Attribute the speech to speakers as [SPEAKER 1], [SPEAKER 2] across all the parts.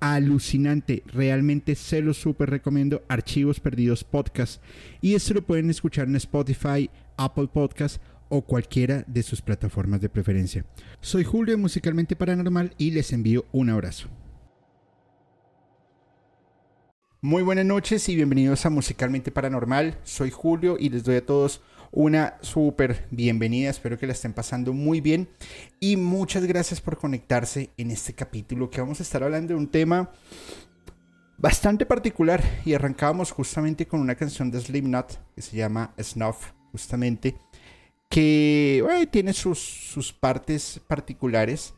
[SPEAKER 1] alucinante. Realmente se lo súper recomiendo. Archivos Perdidos Podcast. Y esto lo pueden escuchar en Spotify, Apple Podcast o cualquiera de sus plataformas de preferencia. Soy Julio Musicalmente Paranormal y les envío un abrazo. Muy buenas noches y bienvenidos a Musicalmente Paranormal. Soy Julio y les doy a todos una súper bienvenida. Espero que la estén pasando muy bien. Y muchas gracias por conectarse en este capítulo que vamos a estar hablando de un tema bastante particular. Y arrancábamos justamente con una canción de Slipknot que se llama Snuff, justamente. Que tiene sus, sus, partes particulares,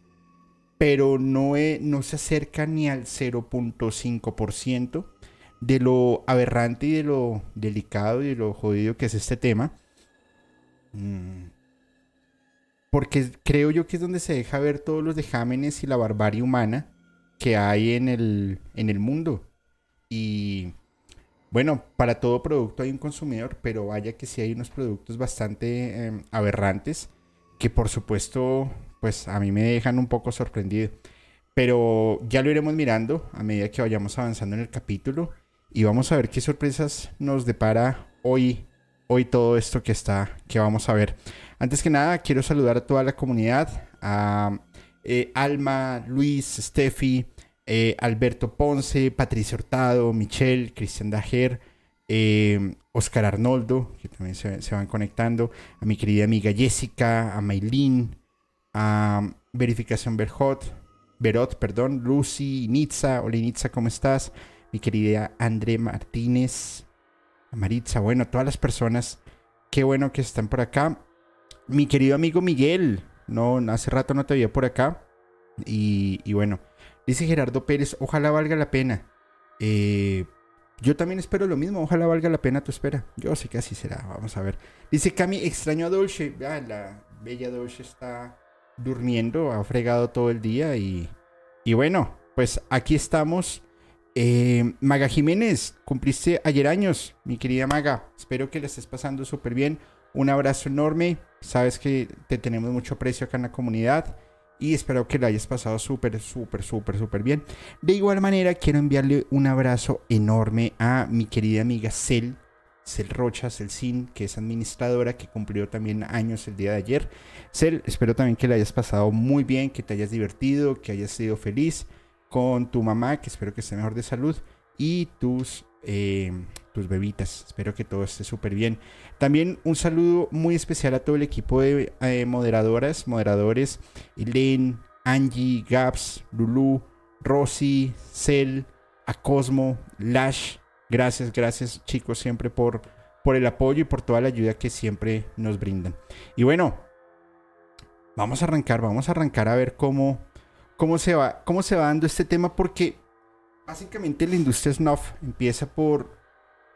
[SPEAKER 1] pero no, no se acerca ni al 0.5% de lo aberrante y de lo delicado y de lo jodido que es este tema. Mm. Porque creo yo que es donde se deja ver todos los dejámenes y la barbarie humana que hay en el, en el mundo. Y bueno, para todo producto hay un consumidor, pero vaya que sí hay unos productos bastante em, aberrantes que por supuesto pues a mí me dejan un poco sorprendido. Pero ya lo iremos mirando a medida que vayamos avanzando en el capítulo y vamos a ver qué sorpresas nos depara hoy hoy todo esto que está, que vamos a ver. Antes que nada, quiero saludar a toda la comunidad, a eh, Alma, Luis, Steffi, eh, Alberto Ponce, Patricia Hurtado, Michelle, Cristian Dajer, eh, Oscar Arnoldo, que también se, van conectando, a mi querida amiga Jessica, a Maylin, a Verificación Berhot, Berot, perdón, Lucy, Nitza, hola Nitza, ¿cómo estás? Mi querida André Martínez, Maritza, bueno, todas las personas, qué bueno que están por acá. Mi querido amigo Miguel, no, hace rato no te veía por acá. Y, bueno, dice Gerardo Pérez, ojalá valga la pena. Eh, yo también espero lo mismo, ojalá valga la pena tu espera. Yo sé que así será, vamos a ver. Dice Cami, extraño a Dolce. Ah, la bella Dolce está durmiendo, ha fregado todo el día y, y bueno, pues aquí estamos eh, Maga Jiménez, cumpliste ayer años, mi querida Maga. Espero que le estés pasando súper bien. Un abrazo enorme. Sabes que te tenemos mucho aprecio acá en la comunidad. Y espero que le hayas pasado súper, súper, súper, súper bien. De igual manera, quiero enviarle un abrazo enorme a mi querida amiga Cel. Cel Rocha, Cel Sin, que es administradora, que cumplió también años el día de ayer. Cel, espero también que le hayas pasado muy bien, que te hayas divertido, que hayas sido feliz con tu mamá, que espero que esté mejor de salud, y tus, eh, tus bebitas. Espero que todo esté súper bien. También un saludo muy especial a todo el equipo de eh, moderadoras, moderadores, Elaine, Angie, Gaps, Lulu, Rosy, Cel, a Cosmo, Lash. Gracias, gracias chicos siempre por, por el apoyo y por toda la ayuda que siempre nos brindan. Y bueno, vamos a arrancar, vamos a arrancar a ver cómo cómo se va, cómo se va dando este tema, porque básicamente la industria snuff empieza por,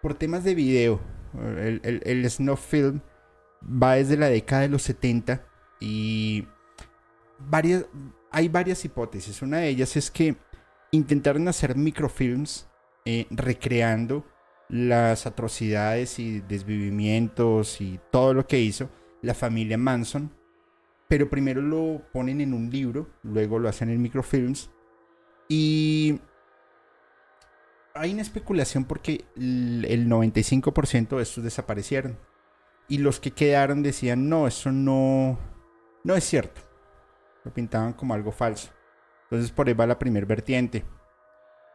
[SPEAKER 1] por temas de video. El, snuff film va desde la década de los 70 y varias, hay varias hipótesis. Una de ellas es que intentaron hacer microfilms eh, recreando las atrocidades y desvivimientos y todo lo que hizo la familia Manson pero primero lo ponen en un libro, luego lo hacen en microfilms y hay una especulación porque el 95% de estos desaparecieron y los que quedaron decían no, eso no, no es cierto, lo pintaban como algo falso. Entonces por ahí va la primer vertiente,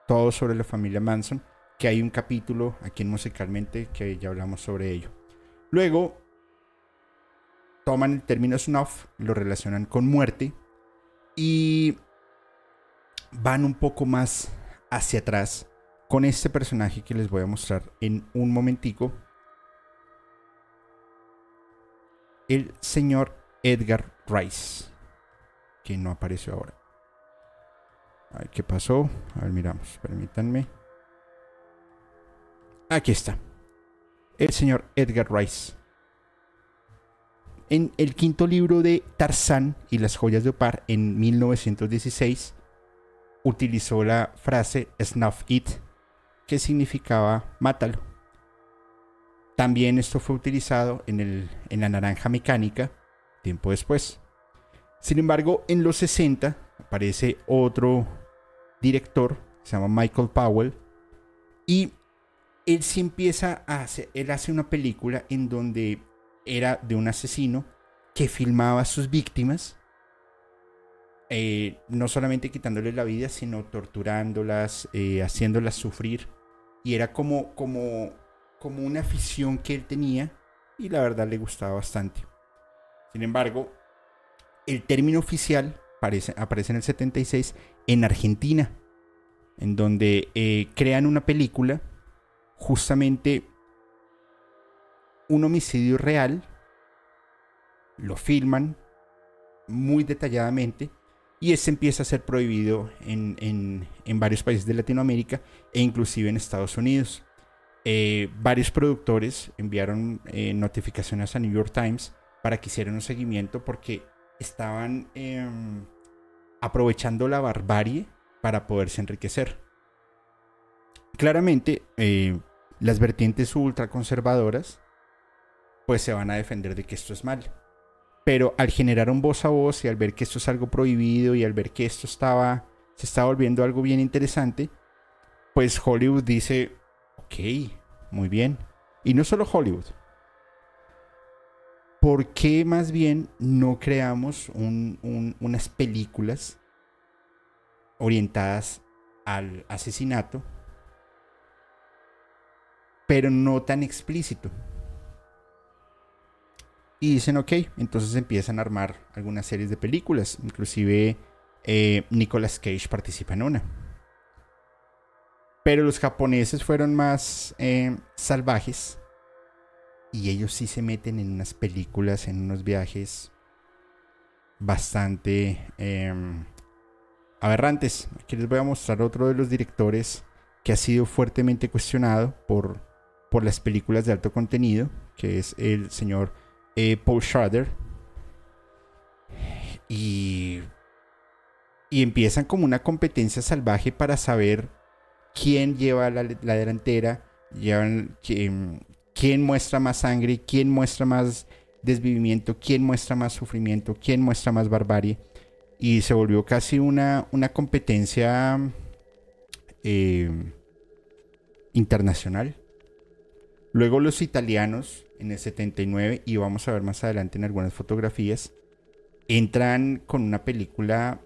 [SPEAKER 1] todo sobre la familia Manson, que hay un capítulo aquí en Musicalmente que ya hablamos sobre ello. Luego toman el término snuff, lo relacionan con muerte y van un poco más hacia atrás con este personaje que les voy a mostrar en un momentico. El señor Edgar Rice, que no apareció ahora. A ver qué pasó. A ver, miramos, permítanme. Aquí está. el señor Edgar Rice. En el quinto libro de Tarzán y las joyas de Opar, en 1916, utilizó la frase snuff it, que significaba mátalo. También esto fue utilizado en, el, en la naranja mecánica tiempo después. Sin embargo, en los 60 aparece otro director, se llama Michael Powell, y él sí empieza a hacer, él hace una película en donde era de un asesino que filmaba a sus víctimas, eh, no solamente quitándoles la vida, sino torturándolas, eh, haciéndolas sufrir. Y era como, como, como una afición que él tenía y la verdad le gustaba bastante. Sin embargo, el término oficial aparece, aparece en el 76 en Argentina, en donde eh, crean una película justamente un homicidio real, lo filman muy detalladamente y ese empieza a ser prohibido en, varios países de Latinoamérica e inclusive en Estados Unidos. Eh, varios productores enviaron eh, notificaciones a New York Times para que hicieran un seguimiento porque estaban em, aprovechando la barbarie para poderse enriquecer. Claramente, eh, las vertientes ultraconservadoras pues se van a defender de que esto es mal. Pero al generar un voz a voz y al ver que esto es algo prohibido y al ver que esto estaba, se estaba volviendo algo bien interesante, pues Hollywood dice, ok, muy bien. Y no solo Hollywood. ¿Por qué más bien no creamos unas películas orientadas al asesinato, pero no tan explícito? Y dicen, ok, entonces empiezan a armar algunas series de películas. Inclusive eh, Nicolas Cage participa en una. Pero los japoneses fueron más eh, salvajes. Y ellos sí se meten en unas películas, en unos viajes bastante em, aberrantes. Aquí les voy a mostrar otro de los directores que ha sido fuertemente cuestionado por, por las películas de alto contenido, que es el señor eh, Paul Schrader. Y, y empiezan como una competencia salvaje para saber quién lleva la, delantera, quién, quién muestra más sangre, quién muestra más desvivimiento, quién muestra más sufrimiento, quién muestra más barbarie. Y se volvió casi una, una competencia eh, internacional. Luego los italianos en el 79, y vamos a ver más adelante en algunas fotografías, entran con una película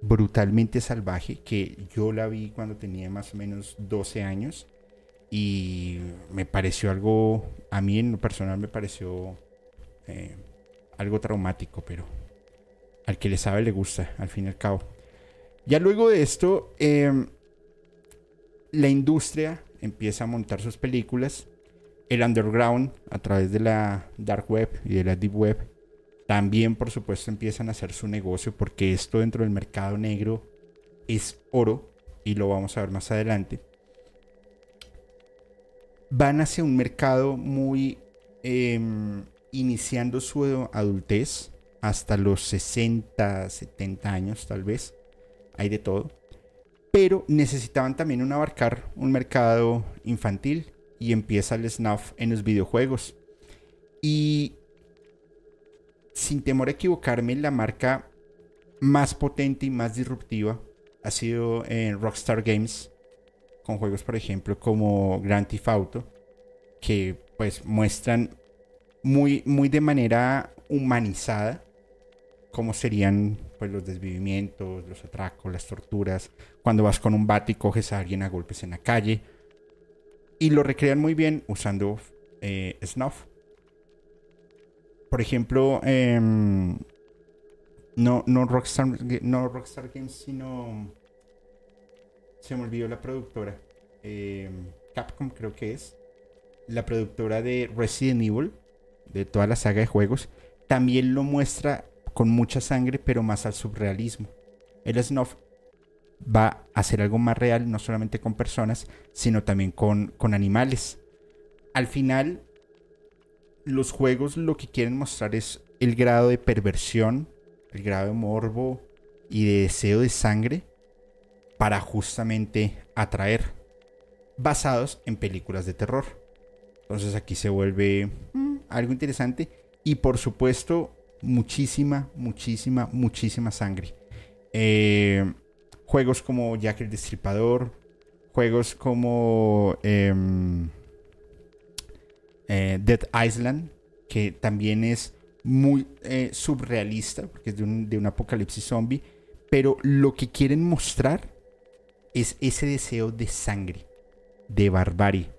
[SPEAKER 1] brutalmente salvaje que yo la vi cuando tenía más o menos 12 años y me pareció algo, a mí en lo personal me pareció eh, algo traumático, pero al que le sabe le gusta, al fin y al cabo. Ya luego de esto, em, la industria empieza a montar sus películas el underground a través de la dark web y de la deep web también por supuesto empiezan a hacer su negocio porque esto dentro del mercado negro es oro y lo vamos a ver más adelante. Van hacia un mercado muy em, iniciando su adultez hasta los 60 70 años tal vez. Hay de todo. Pero necesitaban también un abarcar un mercado infantil y empieza el snuff en los videojuegos. Y sin temor a equivocarme, la marca más potente y más disruptiva ha sido en Rockstar Games, con juegos por ejemplo como Grand Theft Auto, que pues muestran muy, muy de manera humanizada cómo serían pues los desvivimientos, los atracos, las torturas, cuando vas con un bate y coges a alguien a golpes en la calle, y lo recrean muy bien usando eh, Snuff. Por ejemplo, em, no, no, Rockstar, no Rockstar Games, sino... Se me olvidó la productora. Em, Capcom creo que es. La productora de Resident Evil, de toda la saga de juegos, también lo muestra con mucha sangre, pero más al surrealismo. El Snuff va a hacer algo más real, no solamente con personas, sino también con, con animales. al final, los juegos lo que quieren mostrar es el grado de perversión, el grado de morbo y de deseo de sangre para justamente atraer, basados en películas de terror. Entonces aquí se vuelve mm, algo interesante y por supuesto muchísima, muchísima, muchísima sangre. Eh, juegos como Jack el Destripador, juegos como em, eh, Dead Island, que también es muy eh, surrealista, porque es de un, de un apocalipsis zombie, pero lo que quieren mostrar es ese deseo de sangre, de barbarie.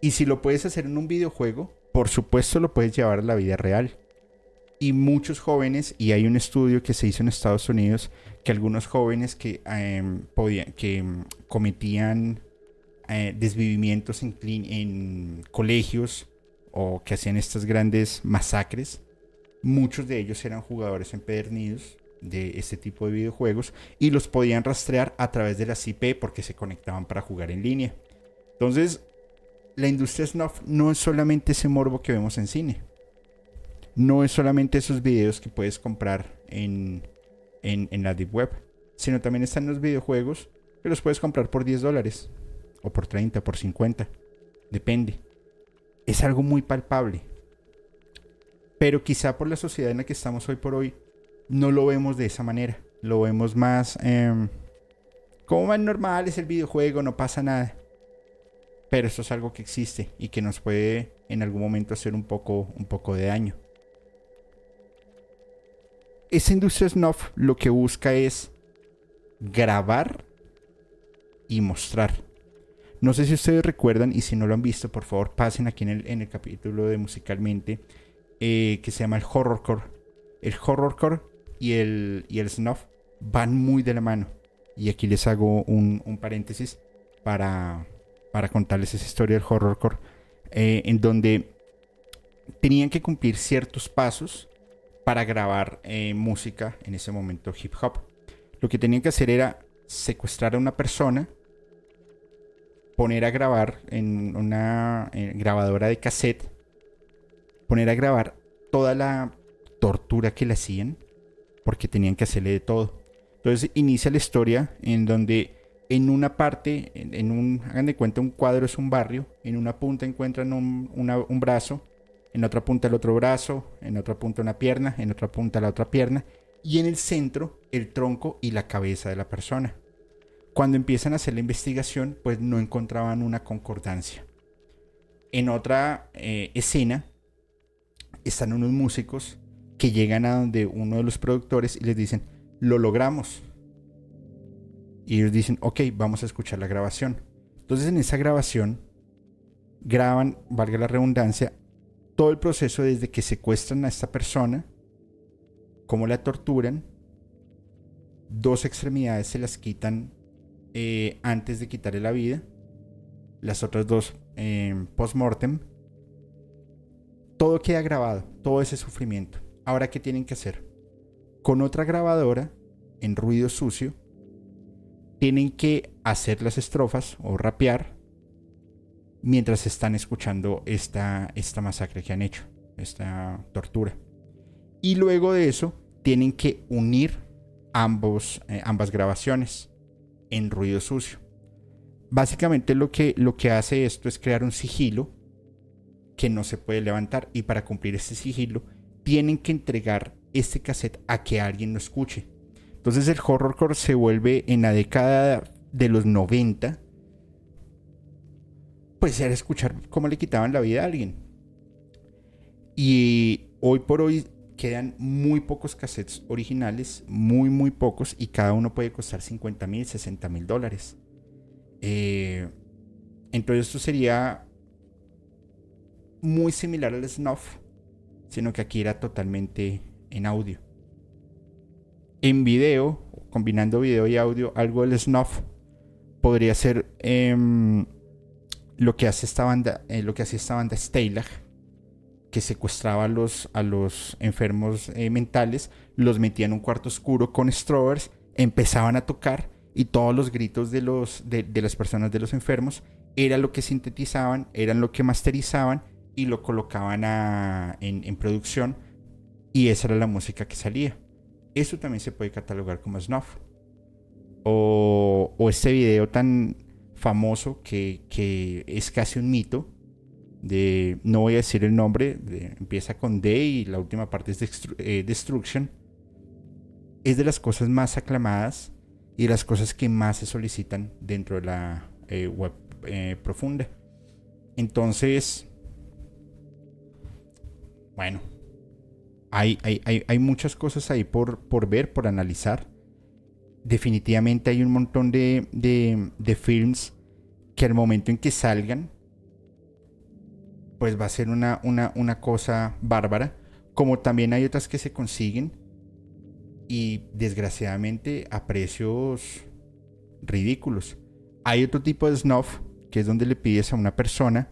[SPEAKER 1] Y si lo puedes hacer en un videojuego, por supuesto lo puedes llevar a la vida real. Y muchos jóvenes, y hay un estudio que se hizo en Estados Unidos, que algunos jóvenes que, em, podían, que em, cometían eh, desvivimientos en, en colegios o que hacían estas grandes masacres, muchos de ellos eran jugadores empedernidos de este tipo de videojuegos y los podían rastrear a través de la IP porque se conectaban para jugar en línea. Entonces, la industria snuff no es solamente ese morbo que vemos en cine. No es solamente esos videos que puedes comprar en, en, la Deep Web. Sino también están los videojuegos que los puedes comprar por 10 dólares. O por 30, por 50. Depende. Es algo muy palpable. Pero quizá por la sociedad en la que estamos hoy por hoy, no lo vemos de esa manera. Lo vemos más em, como más normal, es el videojuego, no pasa nada. Pero esto es algo que existe y que nos puede en algún momento hacer un poco, un poco de daño. Esa industria snuff lo que busca es grabar y mostrar. No sé si ustedes recuerdan y si no lo han visto, por favor pasen aquí en el, en el capítulo de musicalmente eh, que se llama el horrorcore. El horrorcore y el, y el snuff van muy de la mano. Y aquí les hago un, un paréntesis para, para contarles esa historia del horrorcore, eh, en donde tenían que cumplir ciertos pasos para grabar eh, música, en ese momento hip hop. Lo que tenían que hacer era secuestrar a una persona, poner a grabar en una eh, grabadora de cassette, poner a grabar toda la tortura que le hacían, porque tenían que hacerle de todo. Entonces inicia la historia en donde en una parte, en, un, hagan de cuenta, un cuadro es un barrio, en una punta encuentran un, un brazo, en otra punta el otro brazo, en otra punta una pierna, en otra punta la otra pierna, y en el centro el tronco y la cabeza de la persona. Cuando empiezan a hacer la investigación, pues no encontraban una concordancia. En otra eh, escena están unos músicos que llegan a donde uno de los productores y les dicen, lo logramos, y ellos dicen, ok, vamos a escuchar la grabación. Entonces en esa grabación graban, valga la redundancia, todo el proceso desde que secuestran a esta persona, cómo la torturan, dos extremidades se las quitan eh, antes de quitarle la vida, las otras dos eh, post-mortem. Todo queda grabado, todo ese sufrimiento. Ahora, ¿qué tienen que hacer? Con otra grabadora, en ruido sucio, tienen que hacer las estrofas o rapear mientras están escuchando esta, esta masacre que han hecho, esta tortura. Y luego de eso, tienen que unir ambos, eh, ambas grabaciones en ruido sucio. Básicamente lo que, lo que hace esto es crear un sigilo que no se puede levantar y para cumplir este sigilo tienen que entregar este cassette a que alguien lo escuche. Entonces el horrorcore se vuelve en la década de los 90, pues era escuchar cómo le quitaban la vida a alguien. Y hoy por hoy quedan muy pocos cassettes originales, muy, muy pocos, y cada uno puede costar 50 mil, 60 mil dólares. Eh, entonces esto sería muy similar al snuff, sino que aquí era totalmente en audio en video, combinando video y audio, algo del snuff podría ser em, lo que hace esta banda, eh, lo que esta banda que secuestraba a los, a los enfermos eh, mentales, los metía en un cuarto oscuro con strobers, empezaban a tocar y todos los gritos de, los, de, las personas de los enfermos era lo que sintetizaban, eran lo que masterizaban y lo colocaban en, producción y esa era la música que salía. Eso también se puede catalogar como snuff. O, este video tan famoso que, es casi un mito de, no voy a decir el nombre, empieza con D y la última parte es eh, Destruction. Es de las cosas más aclamadas y de las cosas que más se solicitan dentro de la eh, web eh, profunda. Entonces, bueno, hay, hay, muchas cosas ahí por, por, ver, por analizar. Definitivamente hay un montón de, de, films que al momento en que salgan, pues va a ser una, una, una cosa bárbara. Como también hay otras que se consiguen y desgraciadamente a precios ridículos. Hay otro tipo de snuff que es donde le pides a una persona,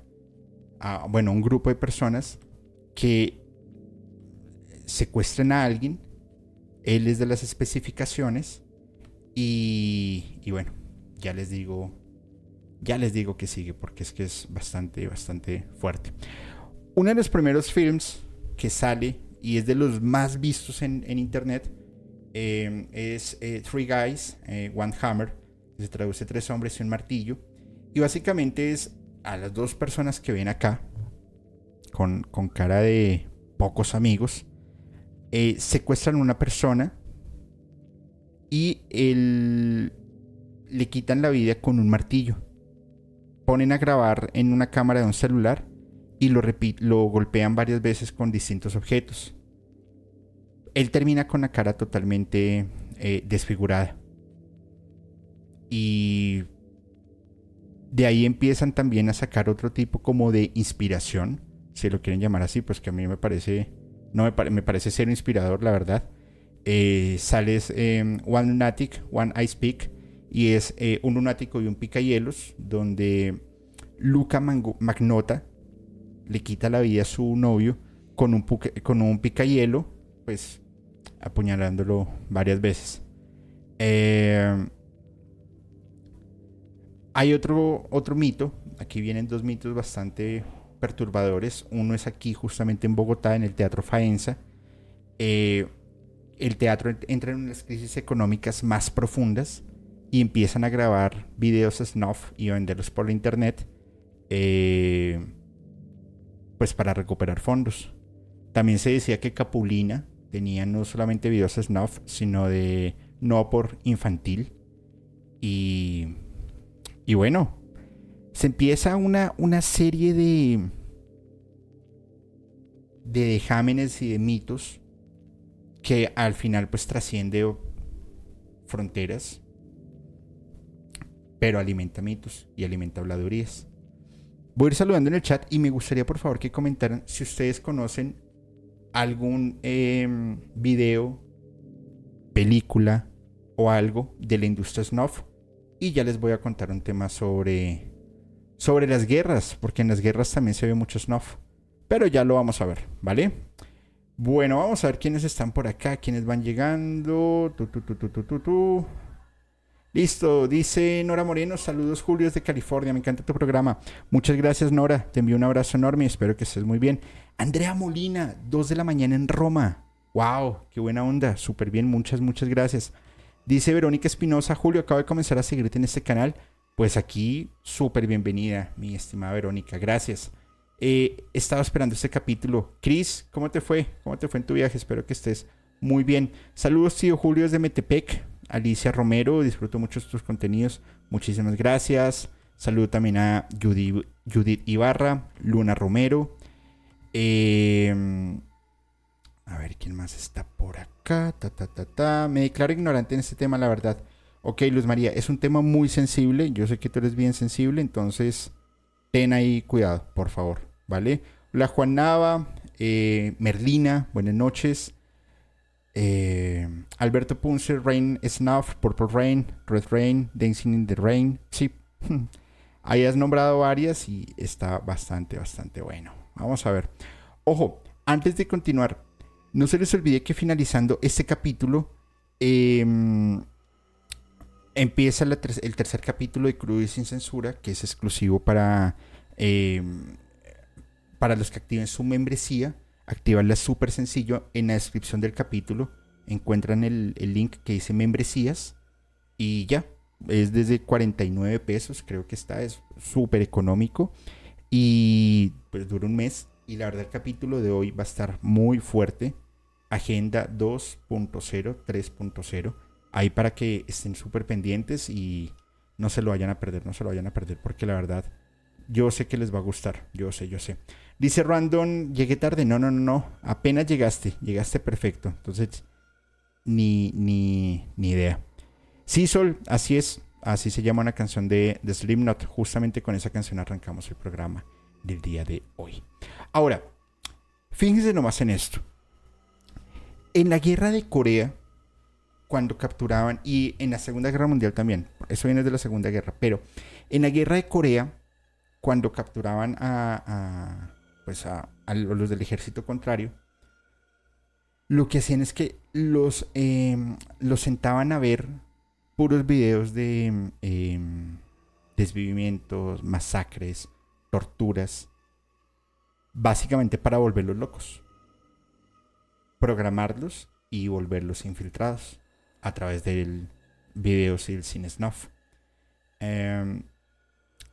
[SPEAKER 1] a, bueno, a un grupo de personas, que secuestren a alguien, él es de las especificaciones y, bueno, ya les digo, ya les digo que sigue porque es que es bastante, bastante fuerte. Uno de los primeros films que sale y es de los más vistos en, internet eh, es eh, Three Guys, eh, One Hammer, se traduce Tres Hombres y un Martillo. Y básicamente es a las dos personas que ven acá, con, cara de pocos amigos, eh, secuestran a una persona y le quitan la vida con un martillo. Ponen a grabar en una cámara de un celular y lo, lo golpean varias veces con distintos objetos. Él termina con la cara totalmente eh, desfigurada. Y de ahí empiezan también a sacar otro tipo como de inspiración, si lo quieren llamar así, pues que a mí me parece, no me, me parece ser inspirador, la verdad. Eh, sales em, One Lunatic, One Ice Peak, y es eh, un lunático y un picahielos, donde Luca Magnota le quita la vida a su novio con un, con un pues apuñalándolo varias veces. Eh, hay otro, otro mito, aquí vienen dos mitos bastante perturbadores. Uno es aquí justamente en Bogotá, en el Teatro Faenza. Eh, el teatro entra en unas crisis económicas más profundas y empiezan a grabar videos snuff y venderlos por internet, eh, pues para recuperar fondos. También se decía que Capulina tenía no solamente videos snuff, sino de no por infantil. Y y bueno, se empieza una, una serie de, de dejámenes y de mitos que al final pues trasciende fronteras, pero alimenta mitos y alimenta habladurías. Voy a ir saludando en el chat y me gustaría por favor que comentaran si ustedes conocen algún em, video, película o algo de la industria snuff y ya les voy a contar un tema sobre, sobre las guerras, porque en las guerras también se ve mucho snuff. Pero ya lo vamos a ver, ¿vale? Bueno, vamos a ver quiénes están por acá, quiénes van llegando. Listo, dice Nora Moreno, saludos Julio de California, me encanta tu programa. Muchas gracias Nora, te envío un abrazo enorme espero que estés muy bien. Andrea Molina, 2 de la mañana en Roma. Wow, qué buena onda, súper bien, muchas, muchas gracias. Dice Verónica Espinosa, Julio, acabo de comenzar a seguirte en este canal. Pues aquí, súper bienvenida, mi estimada Verónica. Gracias. Eh, estaba esperando este capítulo. Cris, ¿cómo te fue? ¿Cómo te fue en tu viaje? Espero que estés muy bien. Saludos, tío Julio, desde Metepec. Alicia Romero, disfruto mucho tus contenidos. Muchísimas gracias. Saludo también a Judith Ibarra, Luna Romero. Eh, a ver, ¿quién más está por acá? Ta, ta, ta, ta. Me declaro ignorante en este tema, la verdad. Ok, Luz María, es un tema muy sensible. Yo sé que tú eres bien sensible, entonces ten ahí cuidado, por favor, ¿vale? Hola Juan Nava, eh, Merlina, buenas noches. Eh, Alberto Punce, Rain Snuff, Purple Rain, Red Rain, Dancing in the Rain. Sí, ahí has nombrado varias y está bastante, bastante bueno. Vamos a ver. Ojo, antes de continuar, no se les olvide que finalizando este capítulo, em, empieza el tercer capítulo de Crudo y Sin Censura, que es exclusivo para, em, para los que activen su membresía. Activarla es súper sencillo. En la descripción del capítulo encuentran el, el link que dice membresías y ya. Es desde 49 pesos, creo que está, es súper económico. Y pues dura un mes. Y la verdad el capítulo de hoy va a estar muy fuerte. Agenda 2.0, 3.0 ahí para que estén súper pendientes y no se lo vayan a perder, no se lo vayan a perder, porque la verdad, yo sé que les va a gustar, yo sé, yo sé. Dice Random, llegué tarde, no, no, no, no, apenas llegaste, llegaste perfecto, entonces, ni, ni, ni idea. Sí, Sol, así es, así se llama una canción de, de Slipknot, justamente con esa canción arrancamos el programa del día de hoy. Ahora, fíjense nomás en esto. En la guerra de Corea, cuando capturaban, y en la Segunda Guerra Mundial también, eso viene de la Segunda Guerra, pero en la Guerra de Corea, cuando capturaban a, pues a, los del ejército contrario, lo que hacían es que los, em, los sentaban a ver puros videos de em, desvivimientos, masacres, torturas, básicamente para volverlos locos, programarlos y volverlos infiltrados a través del video y sin snuff. Em,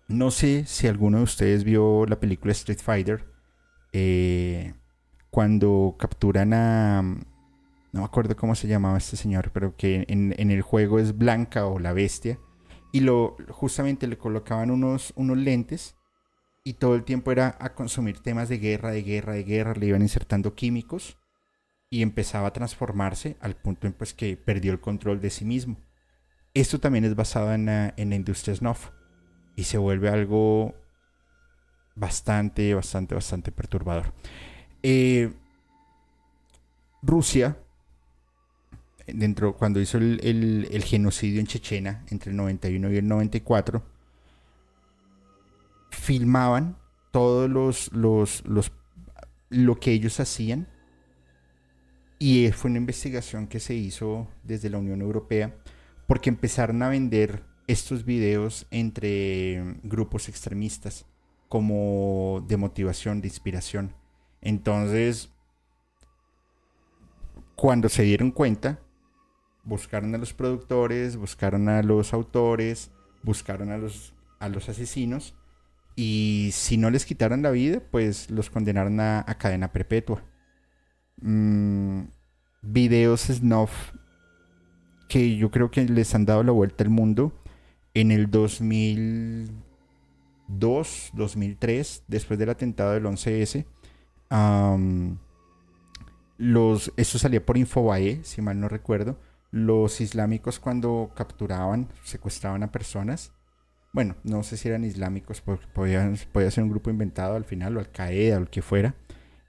[SPEAKER 1] no sé si alguno de ustedes vio la película Street Fighter. Eh, cuando capturan a. No me acuerdo cómo se llamaba este señor, pero que en, el juego es Blanca o la bestia. Y lo, justamente le colocaban unos, unos lentes. Y todo el tiempo era a consumir temas de guerra, de guerra, de guerra. Le iban insertando químicos y empezaba a transformarse al punto en pues, que perdió el control de sí mismo. Esto también es basado en la, industria snuff y se vuelve algo bastante, bastante, bastante perturbador. Eh, Rusia, dentro, cuando hizo el, genocidio en Chechena entre el 91 y el 94, filmaban todos los, los, los lo que ellos hacían y fue una investigación que se hizo desde la Unión Europea porque empezaron a vender estos videos entre grupos extremistas como de motivación, de inspiración. Entonces, cuando se dieron cuenta, buscaron a los productores, buscaron a los autores, buscaron a los, a los asesinos y si no les quitaron la vida, pues los condenaron a cadena perpetua. Mm, videos snuff que yo creo que les han dado la vuelta al mundo en el 2002, 2003, después del atentado del 11S. los, esto salía por Infobae, si mal no recuerdo. Los islámicos cuando capturaban, secuestraban a personas. Bueno, no sé si eran islámicos, porque podía, ser un grupo inventado al final, o Al Qaeda, o el que fuera.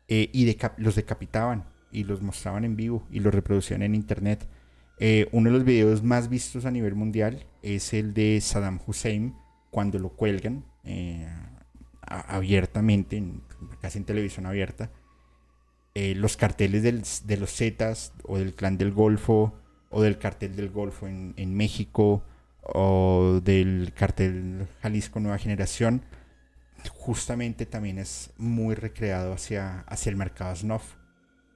[SPEAKER 1] Eh, y los decapitaban y los mostraban en vivo y los reproducían en internet. Eh, uno de los videos más vistos a nivel mundial es el de Saddam Hussein cuando lo cuelgan eh, abiertamente, casi en televisión abierta. los carteles de los Zetas o del clan del Golfo o del cartel del Golfo en, en México o del cartel Jalisco Nueva Generación justamente también es muy recreado hacia, hacia el mercado snuff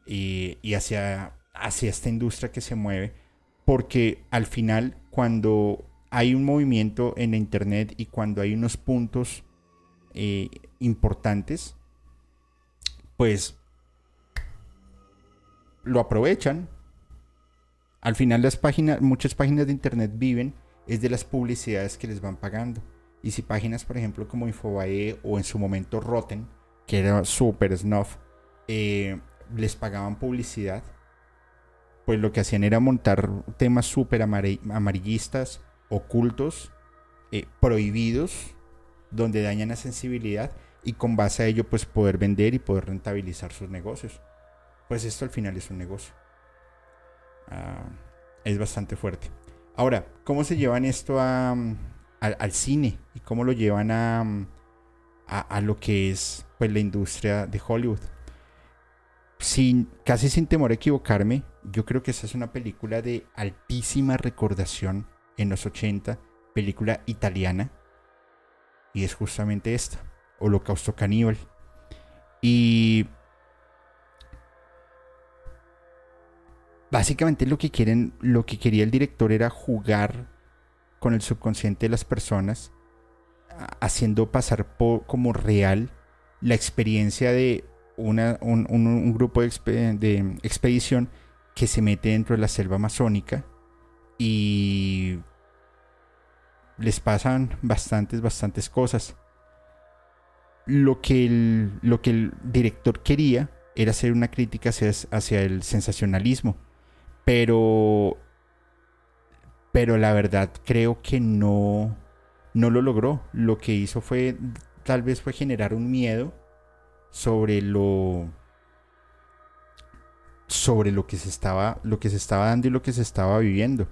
[SPEAKER 1] y, y hacia, hacia esta industria que se mueve, porque al final cuando hay un movimiento en Internet y cuando hay unos puntos eh, importantes, pues lo aprovechan. Al final las páginas, muchas páginas de Internet viven es de las publicidades que les van pagando. Y si páginas, por ejemplo, como Infobae o en su momento Rotten, que era super snuff, eh, les pagaban publicidad, pues lo que hacían era montar temas súper amarillistas, ocultos, eh, prohibidos, donde dañan la sensibilidad y con base a ello pues poder vender y poder rentabilizar sus negocios. Pues esto al final es un negocio. Ah, es bastante fuerte. Ahora, ¿cómo se llevan esto a, al cine y cómo lo llevan a, a, lo que es pues, la industria de Hollywood. Sin, casi sin temor a equivocarme, yo creo que esa es una película de altísima recordación en los 80, película italiana, y es justamente esta, Holocausto Caníbal. Y básicamente lo que quieren, lo que quería el director era jugar con el subconsciente de las personas, haciendo pasar por, como real la experiencia de un, grupo de, expedición que se mete dentro de la selva amazónica y les pasan bastantes, bastantes cosas. Lo que el, lo que el director quería era hacer una crítica hacia, hacia el sensacionalismo, pero, pero la verdad creo que no, no lo logró. Lo que hizo fue, tal vez fue generar un miedo sobre lo sobre lo que se estaba lo que se estaba dando y lo que se estaba viviendo.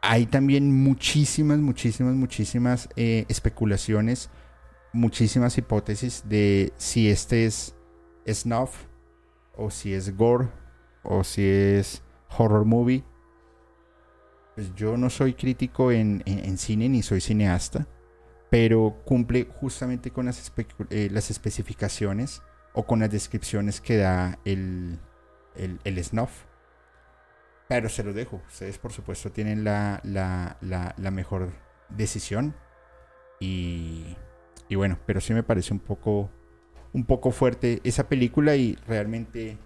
[SPEAKER 1] Hay también muchísimas muchísimas muchísimas eh, especulaciones muchísimas hipótesis de si este es snuff o si es gore o si es horror movie. Pues yo no soy crítico en cine ni soy cineasta pero cumple justamente con las, eh, las especificaciones o con las descripciones que da el, el, snuff. Pero se lo dejo. Ustedes, por supuesto, tienen la, mejor decisión. Y, y, bueno, pero sí me parece un poco, un poco fuerte esa película y realmente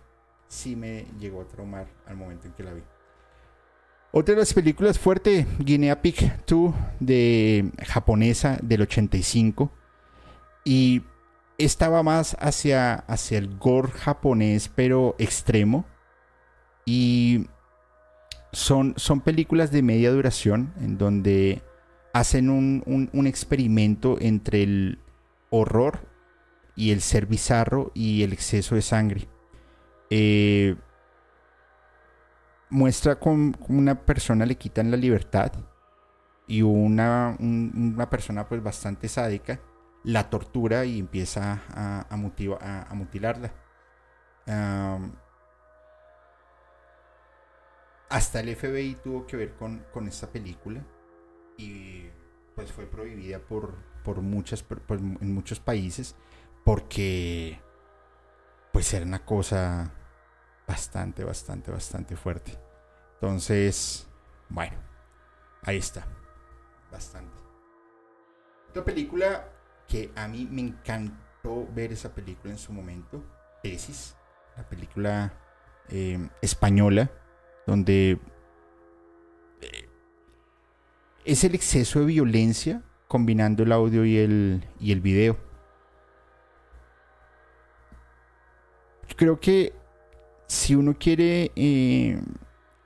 [SPEAKER 1] sí me llegó a traumar al momento en que la vi. Otra de las películas fuerte, Guinea Pig 2 de japonesa del 85 y estaba más hacia, hacia el gore japonés pero extremo y son, son películas de media duración en donde hacen un, experimento entre el horror y el ser bizarro y el exceso de sangre. Eh, muestra como una persona le quitan la libertad y una, una persona pues bastante sádica la tortura y empieza a, mutilarla. hasta el FBI tuvo que ver con, esta película y pues fue prohibida por muchas en muchos países porque pues era una cosa bastante, bastante, bastante fuerte. Entonces, bueno, ahí está. Bastante. Otra película que a mí me encantó ver esa película en su momento, Tesis, la película eh, española, donde eh, es el exceso de violencia combinando el audio y el, y el video. Creo que si uno quiere eh,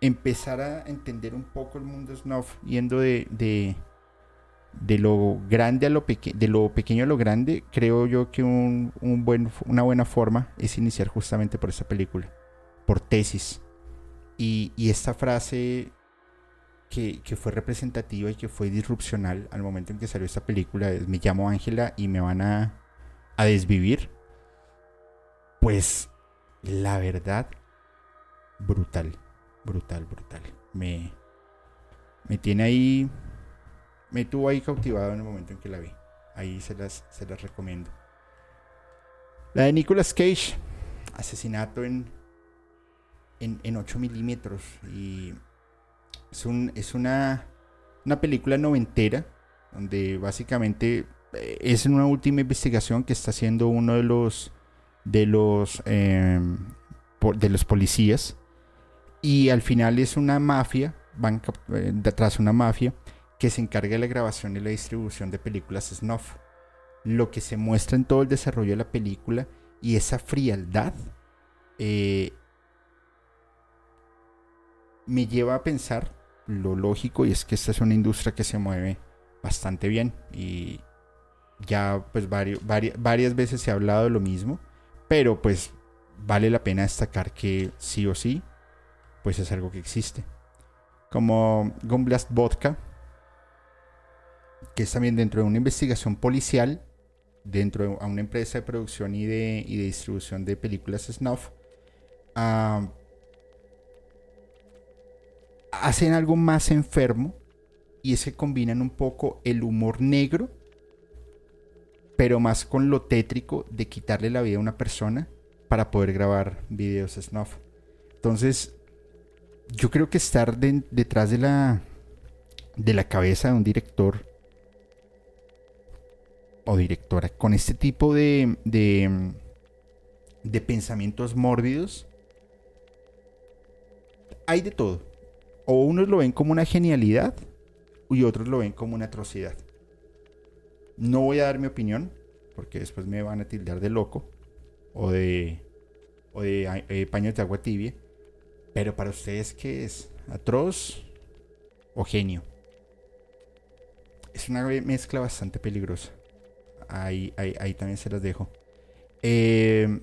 [SPEAKER 1] empezar a entender un poco el mundo snuff, yendo de, lo grande a lo pequeño, de lo pequeño a lo grande, creo yo que un, buen, una buena forma es iniciar justamente por esta película, por tesis. Y, esta frase que, fue representativa y que fue disrupcional al momento en que salió esta película es me llamo Ángela y me van a, a desvivir. Pues la verdad brutal, brutal, brutal. Me, me tiene ahí, me tuvo ahí cautivado en el momento en que la vi. Ahí se las, se las recomiendo. La de Nicolas Cage, asesinato en, en, 8 milímetros. Y es, un, es una, una película noventera, donde básicamente eh, es una última investigación que está haciendo uno de los de los em, de los policías y al final es una mafia, van eh, detrás una mafia que se encarga de la grabación y la distribución de películas snuff. Lo que se muestra en todo el desarrollo de la película y esa frialdad eh, me lleva a pensar lo lógico y es que esta es una industria que se mueve bastante bien y ya pues varias veces se ha hablado de lo mismo, pero pues vale la pena destacar que sí o sí pues es algo que existe. Como Gunblast Vodka, que es también dentro de una investigación policial, dentro de una empresa de producción y de, distribución de películas snuff, hacen algo más enfermo y es que combinan un poco el humor negro, pero más con lo tétrico de quitarle la vida a una persona para poder grabar videos snuff. Entonces, yo creo que estar detrás de la, de la cabeza de un director o directora con este tipo de, de, de pensamientos mórbidos, hay de todo. O unos lo ven como una genialidad y otros lo ven como una atrocidad. No voy a dar mi opinión, porque después me van a tildar de loco o de, o de eh, paños de agua tibia. Pero para ustedes, ¿qué es? ¿Atroz o genio? Es una mezcla bastante peligrosa. Ahí, ahí, también se las dejo. Eh,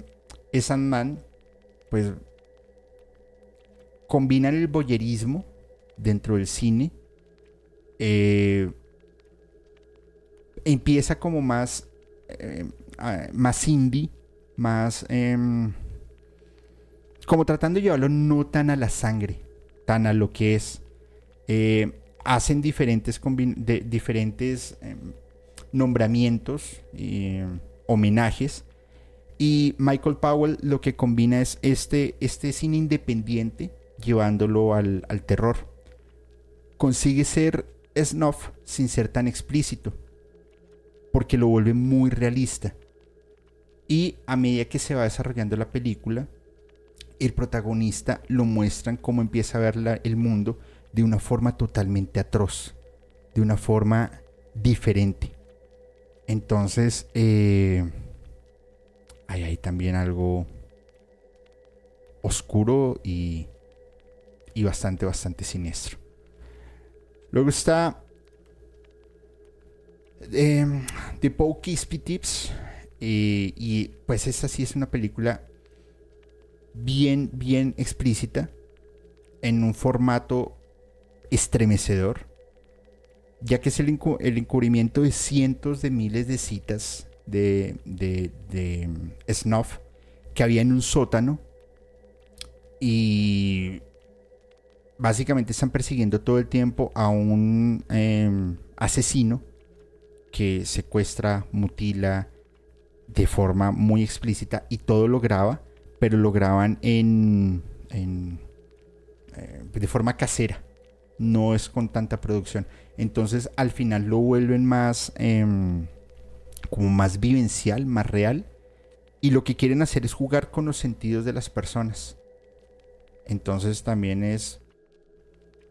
[SPEAKER 1] Man, pues, combina el boyerismo dentro del cine eh, empieza como más, eh, más indie, más... Em, como tratando de llevarlo no tan a la sangre, tan a lo que es. Eh, hacen diferentes, de, diferentes em, nombramientos, y homenajes. Y Michael Powell lo que combina es este, este cine independiente llevándolo al, al terror. Consigue ser snuff sin ser tan explícito, porque lo vuelve muy realista. Y a medida que se va desarrollando la película, el protagonista lo muestran cómo empieza a ver el mundo de una forma totalmente atroz, de una forma diferente. Entonces, eh, hay ahí también algo oscuro y, y bastante, bastante siniestro. Luego está eh, The Pokey Tips. y pues esta sí es una película bien, bien explícita. En un formato estremecedor. Ya que es el, encubrimiento de cientos de miles de citas de, de, de mm, snuff que había en un sótano. Y básicamente están persiguiendo todo el tiempo a un em, asesino que secuestra, mutila de forma muy explícita y todo lo graba, pero lo graban en, en eh, de forma casera, no es con tanta producción. Entonces al final lo vuelven más em, como más vivencial, más real y lo que quieren hacer es jugar con los sentidos de las personas. Entonces también es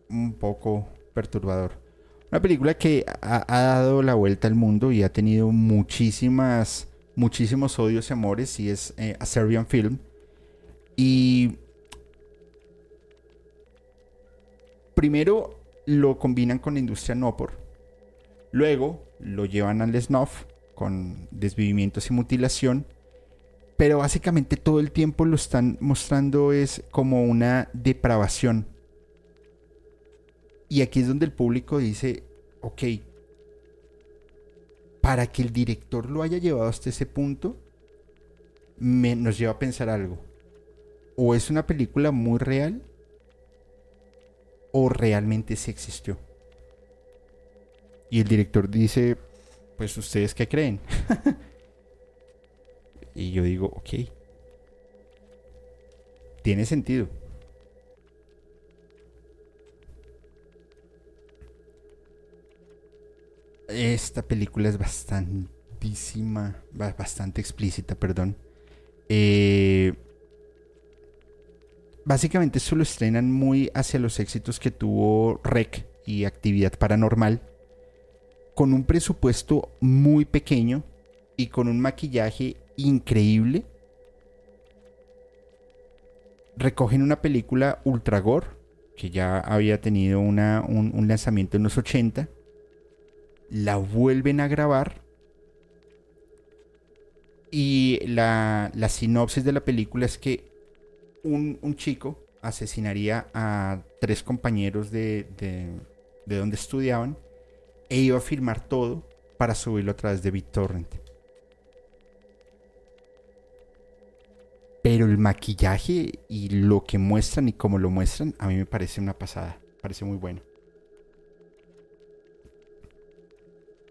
[SPEAKER 1] un poco perturbador. Una película que ha, dado la vuelta al mundo y ha tenido muchísimas, muchísimos odios y amores y es eh, a Serbian Film. Y primero lo combinan con la industria Nopor. Luego lo llevan al snuff con desvivimientos y mutilación. Pero básicamente todo el tiempo lo están mostrando es como una depravación y aquí es donde el público dice, ok, para que el director lo haya llevado hasta ese punto, nos lleva a pensar algo. O es una película muy real, o realmente sí existió. Y el director dice, pues ustedes qué creen. y yo digo, ok. Tiene sentido. Esta película es bastantísima, bastante explícita, perdón. Eh, básicamente eso lo estrenan muy hacia los éxitos que tuvo Rec y Actividad Paranormal, con un presupuesto muy pequeño y con un maquillaje increíble. Recogen una película ultra gore, que ya había tenido un, un lanzamiento en los 80 la vuelven a grabar y la, sinopsis de la película es que un, chico asesinaría a tres compañeros de, de, donde estudiaban e iba a filmar todo para subirlo a través de BitTorrent. Pero el maquillaje y lo que muestran y cómo lo muestran, a mí me parece una pasada. Parece muy bueno.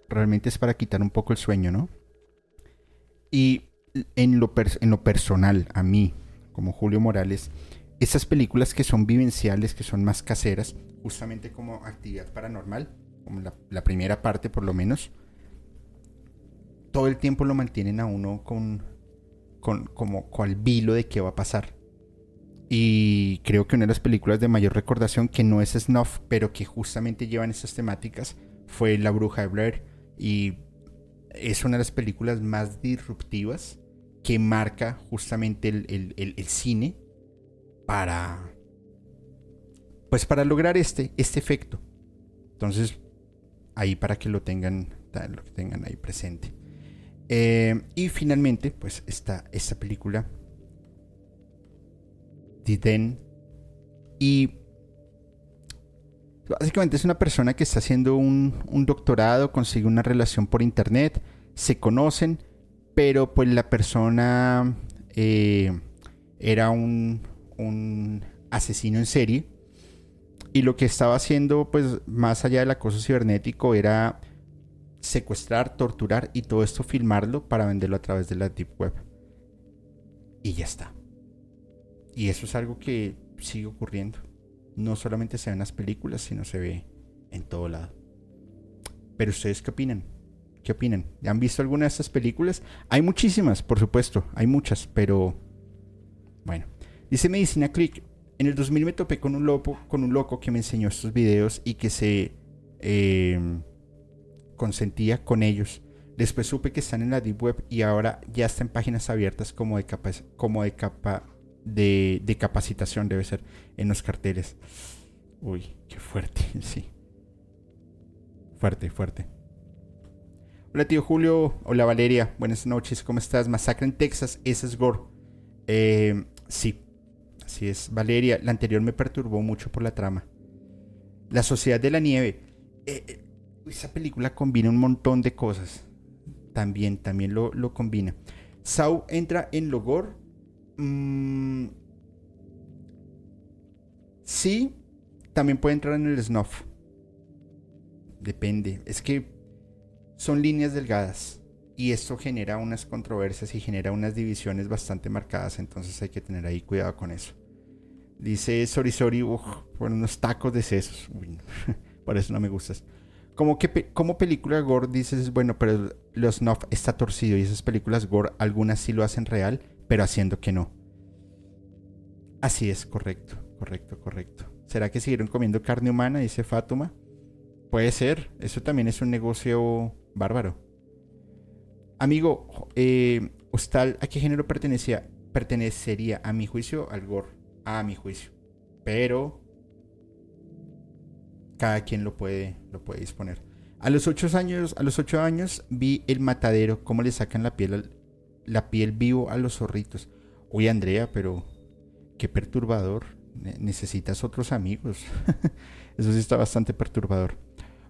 [SPEAKER 1] realmente es para quitar un poco el sueño, ¿no? Y en lo, en lo personal, a mí, como Julio Morales, esas películas que son vivenciales, que son más caseras, justamente como actividad paranormal, como la, primera parte por lo menos, todo el tiempo lo mantienen a uno con, con como cual vilo de qué va a pasar. Y creo que una de las películas de mayor recordación, que no es Snuff, pero que justamente llevan esas temáticas, fue La Bruja de Blair. Y es una de las películas más disruptivas que marca justamente el, cine para pues para lograr este, este efecto. Entonces, ahí para que lo tengan, lo tengan ahí presente. Eh, y finalmente, pues está esta película, The. Y básicamente es una persona que está haciendo un, un doctorado, consigue una relación por internet, se conocen, pero pues la persona eh, era un, un, asesino en serie y lo que estaba haciendo pues más allá del acoso cibernético era secuestrar, torturar y todo esto filmarlo para venderlo a través de la deep web. Y ya está. Y eso es algo que sigue ocurriendo. No solamente se ve en las películas, sino se ve en todo lado. Pero ustedes qué opinan? ¿Qué opinan? ¿Han visto alguna de estas películas? Hay muchísimas, por supuesto, hay muchas, pero bueno. Dice Medicina Click, en el 2000 me topé con un, loco, con un loco que me enseñó estos videos y que se em, consentía con ellos. Después supe que están en la Deep Web y ahora ya están páginas abiertas como de, capa, como de, capa, de capacitación, debe ser, en los carteles. Uy, qué fuerte, sí. Fuerte, fuerte. Hola tío Julio, hola Valeria, buenas noches, ¿cómo estás? Masacre en Texas, ese es Gore. Eh, sí, así es. Valeria, la anterior me perturbó mucho por la trama. La Sociedad de la Nieve. Eh, eh, esa película combina un montón de cosas. También, también lo, combina. Sau entra en Logor. Mm, sí, también puede entrar en el Snuff. Depende. Es que son líneas delgadas y esto genera unas controversias y genera unas divisiones bastante marcadas, entonces hay que tener ahí cuidado con eso. Dice Sori Sori, por unos tacos de sesos. por eso no me gustas. Como que como película gore dices, bueno, pero los Snuff está torcido y esas películas gore algunas sí lo hacen real, pero haciendo que no. Así es, correcto, correcto, correcto. ¿Será que siguieron comiendo carne humana? Dice Fátima. Puede ser, eso también es un negocio Bárbaro. Amigo, eh, Hostal, ¿a qué género pertenecía? pertenecería? A mi juicio, al gore. A mi juicio. Pero cada quien lo puede, lo puede disponer. A los ocho años, a los años vi el matadero, cómo le sacan la piel, la piel vivo a los zorritos. Uy, Andrea, pero qué perturbador. necesitas otros amigos. Eso sí está bastante perturbador.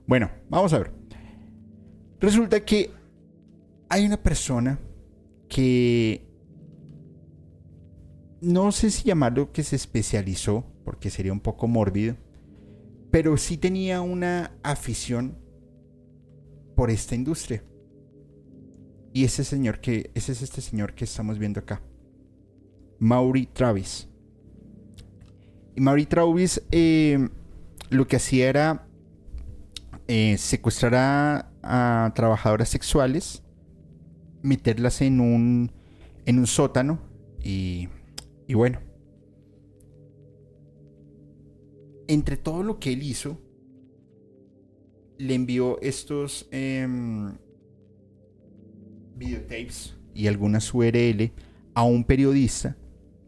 [SPEAKER 1] Bueno, vamos a ver. Resulta que hay una persona que no sé si llamarlo que se especializó, porque sería un poco mórbido, pero sí tenía una afición por esta industria. Y ese señor que, ese es este señor que estamos viendo acá. Maury Travis. Y Maury Travis eh, lo que hacía era eh, secuestrar a a trabajadoras sexuales, meterlas en un, en un sótano y, y bueno. Entre todo lo que él hizo, le envió estos em, videotapes y algunas URL a un periodista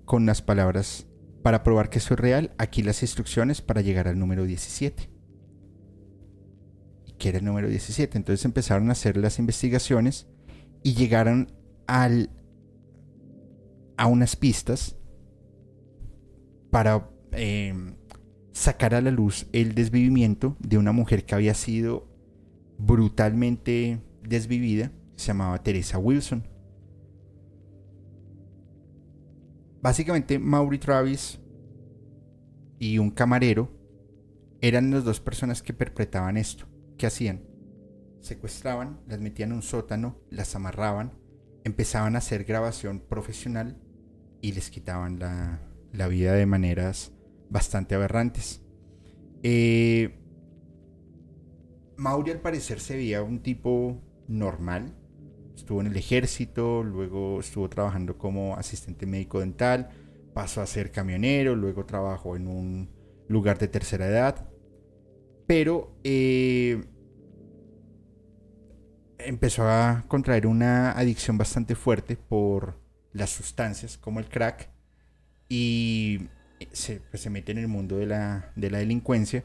[SPEAKER 1] con las palabras para probar que eso es real, aquí las instrucciones para llegar al número 17 que era el número 17. Entonces empezaron a hacer las investigaciones y llegaron al, a unas pistas para em, sacar a la luz el desvivimiento de una mujer que había sido brutalmente desvivida, se llamaba Teresa Wilson. Básicamente, Maury Travis y un camarero eran las dos personas que perpetraban esto. ¿Qué hacían? secuestraban, las metían en un sótano, las amarraban, empezaban a hacer grabación profesional y les quitaban la, la vida de maneras bastante aberrantes. Eh, Mauri al parecer se veía un tipo normal. Estuvo en el ejército, luego estuvo trabajando como asistente médico dental, pasó a ser camionero, luego trabajó en un lugar de tercera edad. Pero eh, empezó a contraer una adicción bastante fuerte por las sustancias como el crack y se, pues, se mete en el mundo de la, de la delincuencia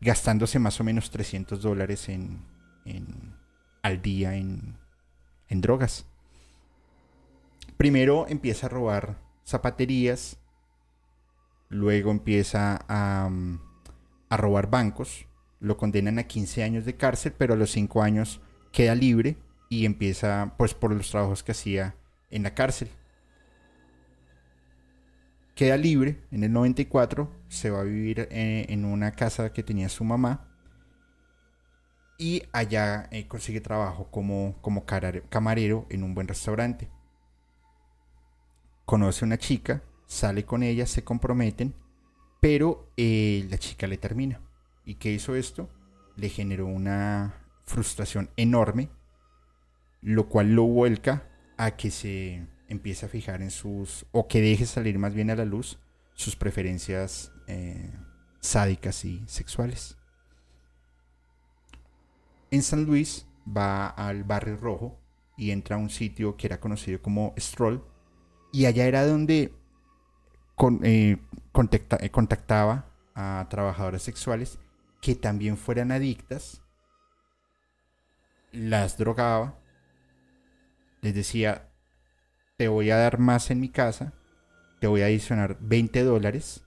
[SPEAKER 1] gastándose más o menos 300 dólares en, al día en, en drogas. Primero empieza a robar zapaterías, luego empieza a, a, robar bancos, lo condenan a 15 años de cárcel, pero a los 5 años queda libre y empieza pues por los trabajos que hacía en la cárcel queda libre en el 94, se va a vivir eh, en una casa que tenía su mamá y allá eh, consigue trabajo como, como camarero en un buen restaurante. Conoce a una chica, sale con ella, se comprometen, pero eh, la chica le termina. ¿Y qué hizo esto? Le generó una frustración enorme, lo cual lo vuelca a que se empiece a fijar en sus, o que deje salir más bien a la luz sus preferencias eh, sádicas y sexuales. En San Luis va al barrio rojo y entra a un sitio que era conocido como Stroll y allá era donde eh, eh, contactaba a trabajadoras sexuales que también fueran adictas, las drogaba, les decía, te voy a dar más en mi casa, te voy a adicionar 20 dólares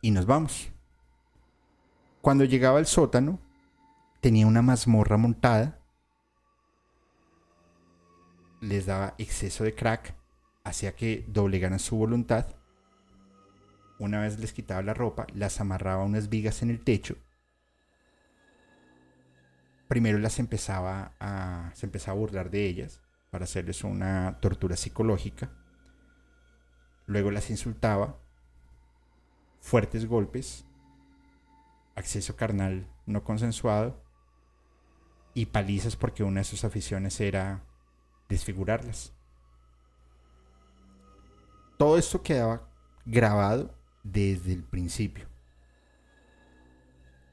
[SPEAKER 1] y nos vamos. Cuando llegaba al sótano, tenía una mazmorra montada, les daba exceso de crack, hacía que doblegaran su voluntad. Una vez les quitaba la ropa, las amarraba a unas vigas en el techo. Primero las empezaba a, se empezaba a burlar de ellas para hacerles una tortura psicológica. Luego las insultaba, fuertes golpes, acceso carnal no consensuado y palizas porque una de sus aficiones era desfigurarlas. Todo esto quedaba grabado desde el principio.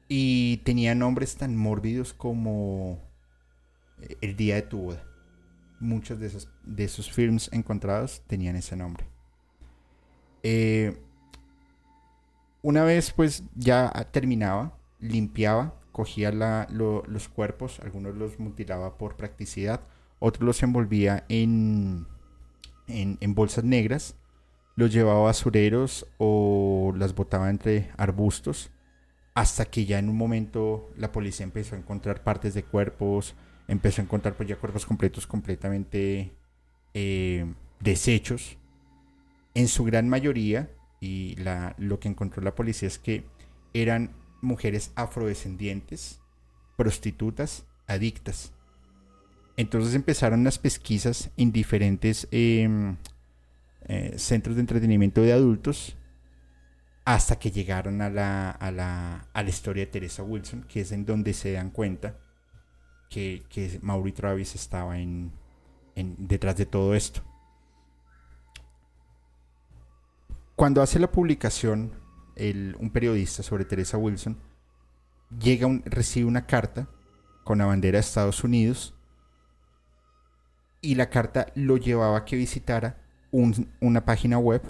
[SPEAKER 1] Y tenía nombres tan mórbidos como El día de tu boda muchos de esos, de esos films encontrados tenían ese nombre. Eh, una vez pues ya terminaba, limpiaba, cogía los cuerpos, algunos los mutilaba por practicidad, otros los envolvía en, en, bolsas negras, los llevaba a basureros o las botaba entre arbustos, hasta que ya en un momento la policía empezó a encontrar partes de cuerpos, empezó a encontrar pues ya cuerpos completos completamente eh, deshechos. En su gran mayoría, y lo que encontró la policía es que eran mujeres afrodescendientes, prostitutas, adictas. Entonces empezaron las pesquisas en diferentes em, eh, centros de entretenimiento de adultos hasta que llegaron a la, a, la, a la historia de Teresa Wilson, que es en donde se dan cuenta que, que Mauri Travis estaba en, detrás de todo esto. Cuando hace la publicación un periodista sobre Teresa Wilson, llega recibe una carta con la bandera de Estados Unidos y la carta lo llevaba a que visitara una página web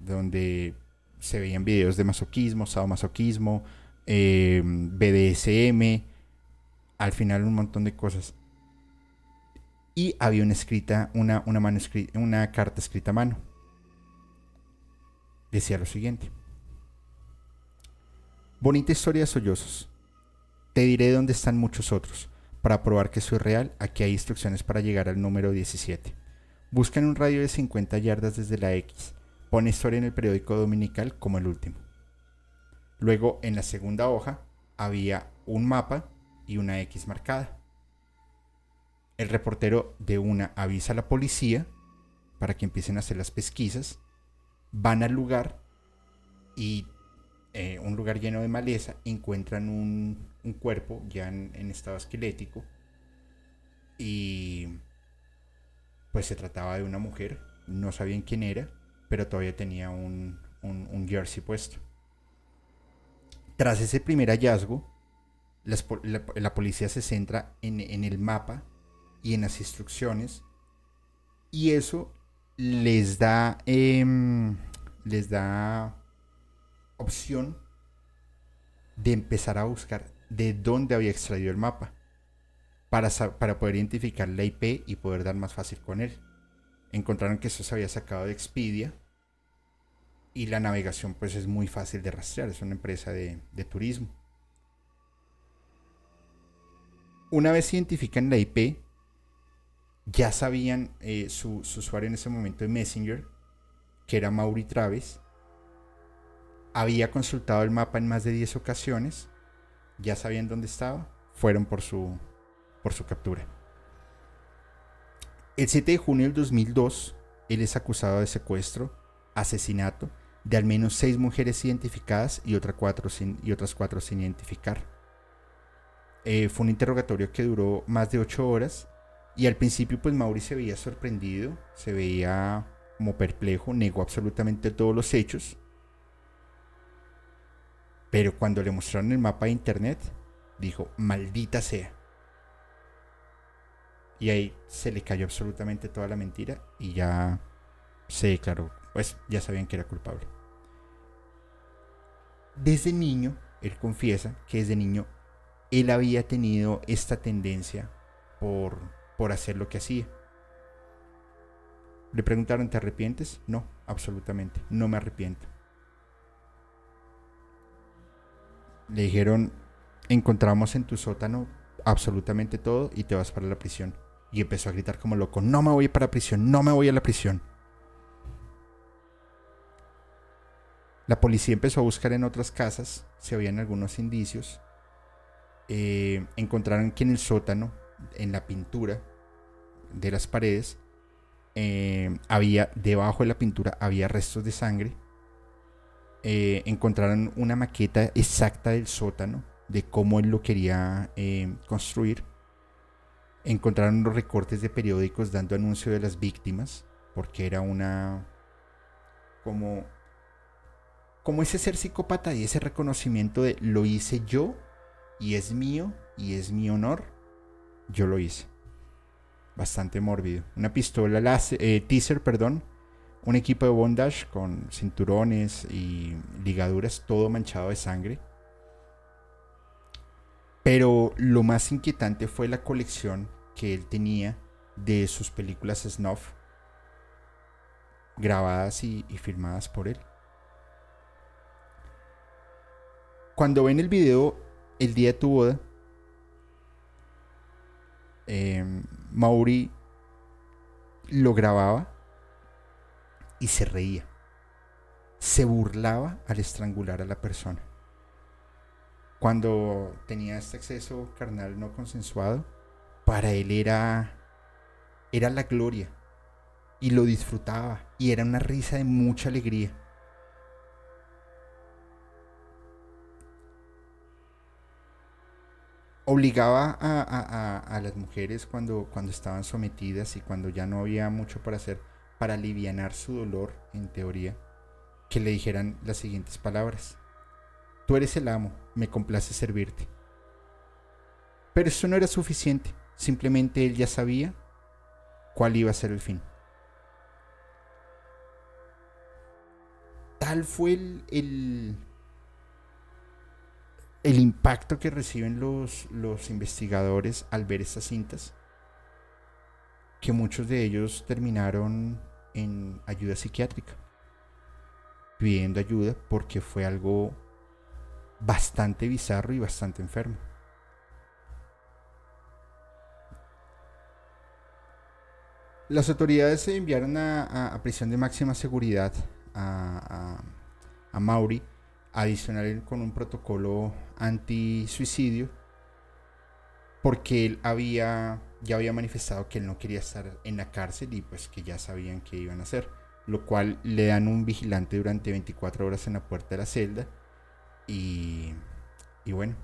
[SPEAKER 1] donde se veían videos de masoquismo, sadomasoquismo, eh, BDSM, al final un montón de cosas. Y había una escrita, una, una, una carta escrita a mano. Decía lo siguiente. Bonita historia sollozos. Te diré dónde están muchos otros. Para probar que soy real, aquí hay instrucciones para llegar al número 17. Busca en un radio de 50 yardas desde la X. Pone historia en el periódico dominical como el último. Luego, en la segunda hoja, había un mapa y una X marcada. El reportero de una avisa a la policía para que empiecen a hacer las pesquisas. Van al lugar y eh, un lugar lleno de maleza encuentran un, cuerpo ya en, estado esquelético y pues se trataba de una mujer, no sabían quién era, pero todavía tenía un, jersey puesto. Tras ese primer hallazgo, la, policía se centra en, en el mapa y en las instrucciones y eso les da em, les da opción de empezar a buscar de dónde había extraído el mapa para, para poder identificar la IP y poder dar más fácil con él. Encontraron que eso se había sacado de Expedia y la navegación pues es muy fácil de rastrear, es una empresa de, de turismo. Una vez identifican la IP, ya sabían eh, su, usuario en ese momento de Messenger, que era Mauri Traves. Había consultado el mapa en más de 10 ocasiones. Ya sabían dónde estaba. Fueron por su, por su captura. El 7 de junio del 2002, él es acusado de secuestro, asesinato de al menos seis mujeres identificadas y, cuatro y otras cuatro sin identificar. Eh, fue un interrogatorio que duró más de ocho horas y al principio pues Mauri se veía sorprendido, se veía como perplejo, negó absolutamente todos los hechos. Pero cuando le mostraron el mapa de internet, dijo, maldita sea. Y ahí se le cayó absolutamente toda la mentira y ya se declaró, pues ya sabían que era culpable. Desde niño, él confiesa que desde niño él había tenido esta tendencia por por hacer lo que hacía. Le preguntaron, ¿te arrepientes? No, absolutamente, no me arrepiento. Le dijeron, encontramos en tu sótano absolutamente todo y te vas para la prisión. Y empezó a gritar como loco, no me voy para la prisión, no me voy a la prisión. La policía empezó a buscar en otras casas, se habían algunos indicios. Eh, encontraron que en el sótano en la pintura de las paredes, eh, había, debajo de la pintura había restos de sangre. Eh, encontraron una maqueta exacta del sótano, de cómo él lo quería construir. Encontraron los recortes de periódicos dando anuncio de las víctimas, porque era una... como... como ese ser psicópata y ese reconocimiento de lo hice yo y es mío y es mi honor yo lo hice. Bastante mórbido. Una pistola eh, teaser, perdón. Un equipo de bondage con cinturones y ligaduras, todo manchado de sangre. Pero lo más inquietante fue la colección que él tenía de sus películas snuff grabadas y, y filmadas por él. Cuando ven el video el día de tu boda, eh, Mauri lo grababa y se reía. Se burlaba al estrangular a la persona. Cuando tenía este acceso carnal no consensuado, para él era era la gloria y lo disfrutaba y era una risa de mucha alegría. obligaba a, las mujeres cuando, cuando estaban sometidas y cuando ya no había mucho para hacer para aliviar su dolor, en teoría, que le dijeran las siguientes palabras. Tú eres el amo, me complace servirte. Pero eso no era suficiente, simplemente él ya sabía cuál iba a ser el fin. Tal fue el el impacto que reciben los, los investigadores al ver estas cintas, que muchos de ellos terminaron en ayuda psiquiátrica, pidiendo ayuda porque fue algo bastante bizarro y bastante enfermo. Las autoridades se enviaron a, prisión de máxima seguridad a, a, a Mauri adicional con un protocolo anti-suicidio porque él había, ya había manifestado que él no quería estar en la cárcel y pues que ya sabían qué iban a hacer, lo cual le dan un vigilante durante 24 horas en la puerta de la celda y, bueno,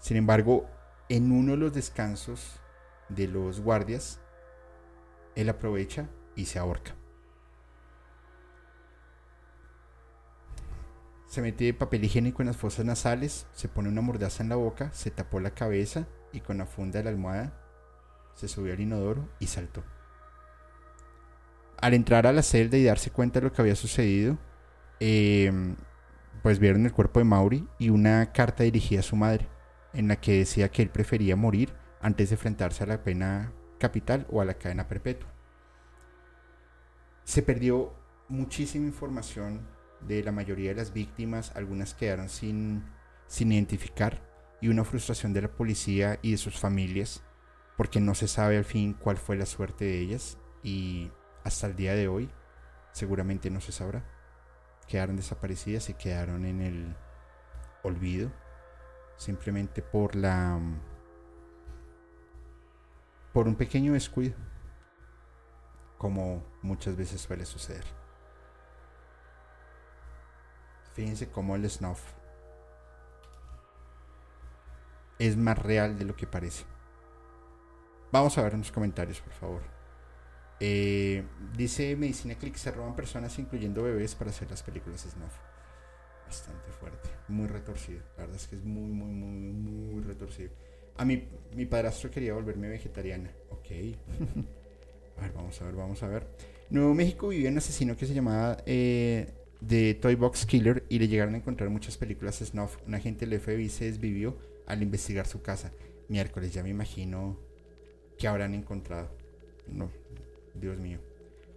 [SPEAKER 1] sin embargo, en uno de los descansos de los guardias, él aprovecha y se ahorca. Se mete papel higiénico en las fosas nasales, se pone una mordaza en la boca, se tapó la cabeza y con la funda de la almohada se subió al inodoro y saltó. Al entrar a la celda y darse cuenta de lo que había sucedido, em, pues vieron el cuerpo de Mauri y una carta dirigida a su madre, en la que decía que él prefería morir antes de enfrentarse a la pena capital o a la cadena perpetua. Se perdió muchísima información de la mayoría de las víctimas, algunas quedaron sin, sin identificar y una frustración de la policía y de sus familias porque no se sabe al fin cuál fue la suerte de ellas y hasta el día de hoy seguramente no se sabrá. Quedaron desaparecidas y quedaron en el olvido simplemente por la por un pequeño descuido como muchas veces suele suceder. Fíjense cómo el snuff es más real de lo que parece. Vamos a ver en los comentarios, por favor. Eh, dice Medicina Click se roban personas, incluyendo bebés, para hacer las películas snuff. Bastante fuerte, muy retorcido. La verdad es que es muy, muy, muy, muy retorcido. A mí, mi padrastro quería volverme vegetariana. Ok. a ver, vamos a ver, vamos a ver. Nuevo México vivía un asesino que se llamaba eh, de Toy Box Killer y le llegaron a encontrar muchas películas snuff. Un agente del FBI se desvivió al investigar su casa. Miércoles, ya me imagino que habrán encontrado. No, Dios mío.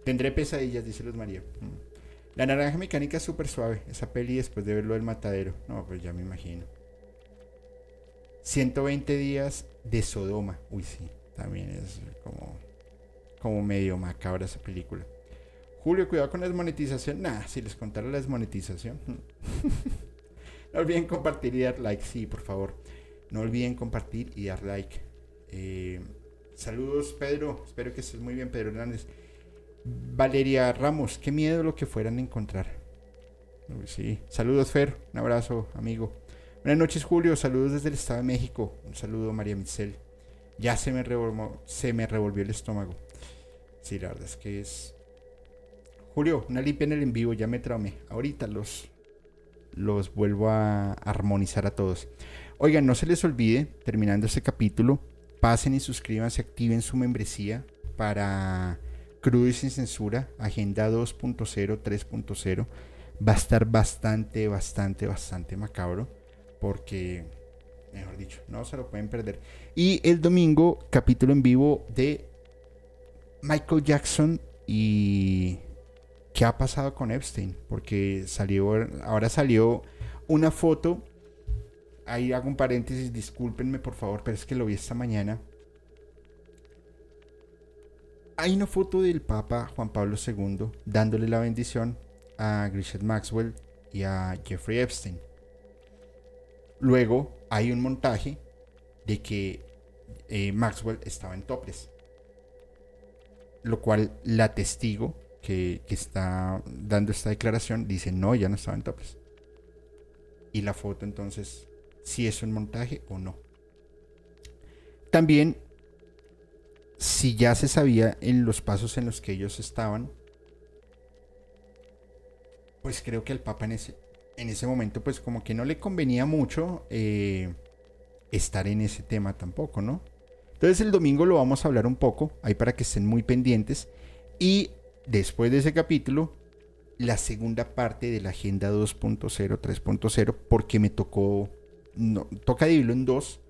[SPEAKER 1] Tendré pesadillas, dice Luz María. Mm. La naranja mecánica es súper suave. Esa peli después de verlo del matadero. No, pues ya me imagino. 120 días de Sodoma. Uy, sí. También es como, como medio macabra esa película. Julio, cuidado con la desmonetización. Nah, si les contara la desmonetización. no olviden compartir y dar like, sí, por favor. No olviden compartir y dar like. Eh, saludos, Pedro. Espero que estés muy bien, Pedro Hernández. Valeria Ramos, qué miedo lo que fueran a encontrar. sí. Saludos, Fer. Un abrazo, amigo. Buenas noches, Julio. Saludos desde el Estado de México. Un saludo, María Michel. Ya se me, se me revolvió el estómago. Sí, la verdad es que es Julio, una limpia en el en vivo, ya me traumé. Ahorita los, los vuelvo a armonizar a todos. Oigan, no se les olvide, terminando este capítulo, pasen y suscríbanse, activen su membresía para Crudo y sin censura, Agenda 2.0, 3.0. Va a estar bastante, bastante, bastante macabro. Porque, mejor dicho, no se lo pueden perder. Y el domingo, capítulo en vivo de Michael Jackson y ¿qué ha pasado con Epstein? Porque salió, ahora salió una foto, ahí hago un paréntesis, discúlpenme por favor, pero es que lo vi esta mañana. Hay una foto del Papa Juan Pablo II dándole la bendición a Grisette Maxwell y a Jeffrey Epstein. Luego hay un montaje de que eh, Maxwell estaba en toples, lo cual la testigo que, está dando esta declaración dice, no, ya no estaba en topes. Y la foto entonces, si es un montaje o no. También, si ya se sabía en los pasos en los que ellos estaban, pues creo que al Papa en ese, en ese momento, pues como que no le convenía mucho eh, estar en ese tema tampoco, ¿no? Entonces el domingo lo vamos a hablar un poco, ahí para que estén muy pendientes. Y después de ese capítulo, la segunda parte de la Agenda 2.0, 3.0, porque me tocó, no, toca dividirlo en dos,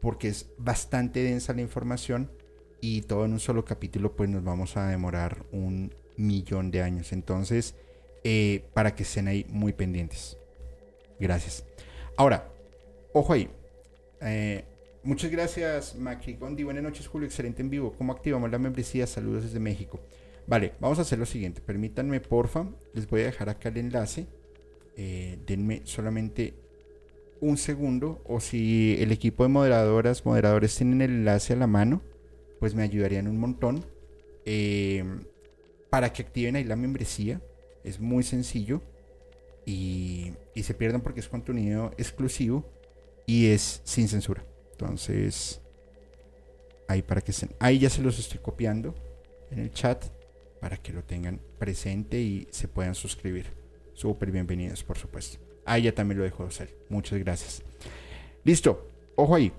[SPEAKER 1] porque es bastante densa la información y todo en un solo capítulo, pues nos vamos a demorar un millón de años. Entonces, eh, para que estén ahí muy pendientes. Gracias. Ahora, ojo ahí. Eh, muchas gracias, Macri Gondi. Buenas noches, Julio. Excelente en vivo. ¿Cómo activamos la membresía? Saludos desde México. Vale, vamos a hacer lo siguiente. Permítanme, porfa. Les voy a dejar acá el enlace. Eh, denme solamente un segundo o si el equipo de moderadoras, moderadores tienen el enlace a la mano, pues me ayudarían un montón eh, para que activen ahí la membresía. Es muy sencillo y, y se pierdan porque es contenido exclusivo y es sin censura. Entonces, ahí para que estén. Ahí ya se los estoy copiando en el chat para que lo tengan presente y se puedan suscribir. Súper bienvenidos, por supuesto. Ahí ya también lo dejo de hacer. Muchas gracias. Listo. Ojo ahí.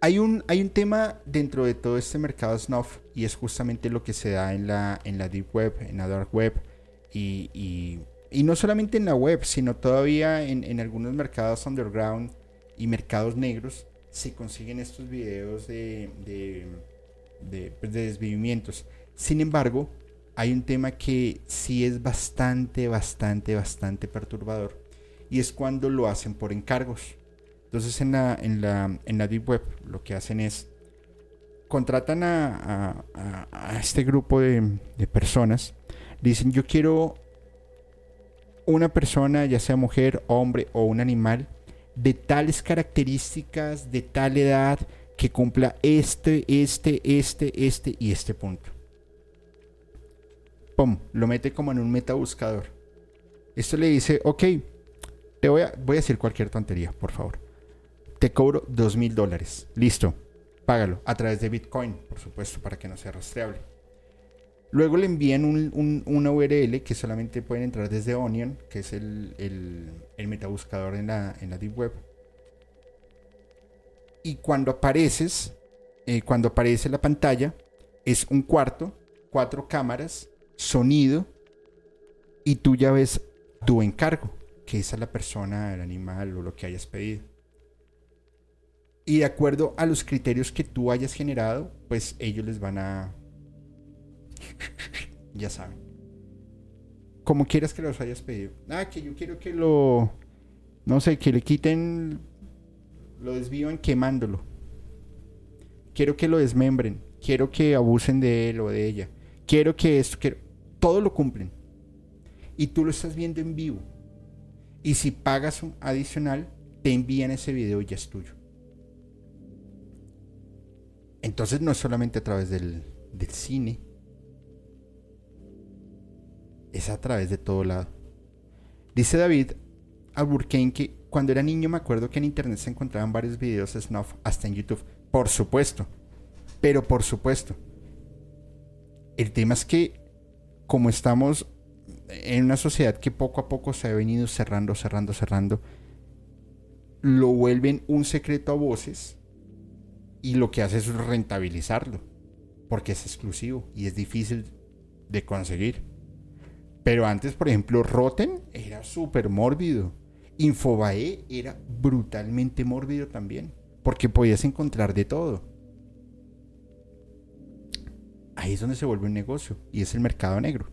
[SPEAKER 1] Hay un, hay un tema dentro de todo este mercado snuff y es justamente lo que se da en la, en la deep web, en la dark web y, y, no solamente en la web, sino todavía en, en, algunos mercados underground y mercados negros se consiguen estos videos de, de, de, pues de desvivimientos. Sin embargo, hay un tema que sí es bastante, bastante, bastante perturbador y es cuando lo hacen por encargos. Entonces en la, en la, en la Deep Web lo que hacen es contratan a, a, este grupo de, de, personas, dicen yo quiero una persona, ya sea mujer, hombre o un animal, de tales características, de tal edad, que cumpla este, este, este, este y este punto. Lo mete como en un metabuscador. Esto le dice, ok, te voy a, voy a decir cualquier tontería, por favor te cobro dos mil dólares. Listo, págalo a través de Bitcoin, por supuesto, para que no sea rastreable. Luego le envían un, una URL que solamente pueden entrar desde Onion, que es el, el, metabuscador en la, en la Deep Web. Y cuando apareces, eh, cuando aparece la pantalla, es un cuarto, cuatro cámaras, sonido, y tú ya ves tu encargo, que es a la persona, el animal o lo que hayas pedido. Y de acuerdo a los criterios que tú hayas generado, pues ellos les van a... ya saben. Como quieras que los hayas pedido. Ah, que yo quiero que lo... No sé, que le quiten... Lo desvivan quemándolo. Quiero que lo desmembren. Quiero que abusen de él o de ella. Quiero que esto... Quiero... Todo lo cumplen. Y tú lo estás viendo en vivo. Y si pagas un adicional, te envían ese video y ya es tuyo. Entonces no es solamente a través del, cine, es a través de todo lado. Dice David Alburquerque que cuando era niño me acuerdo que en internet se encontraban varios videos snuff hasta en YouTube. Por supuesto. Pero por supuesto. El tema es que como estamos en una sociedad que poco a poco se ha venido cerrando, cerrando, cerrando, lo vuelven un secreto a voces y lo que hace es rentabilizarlo, porque es exclusivo y es difícil de conseguir. Pero antes, por ejemplo, Rotten era súper mórbido. Infobae era brutalmente mórbido también, porque podías encontrar de todo. Ahí es donde se vuelve un negocio y es el mercado negro.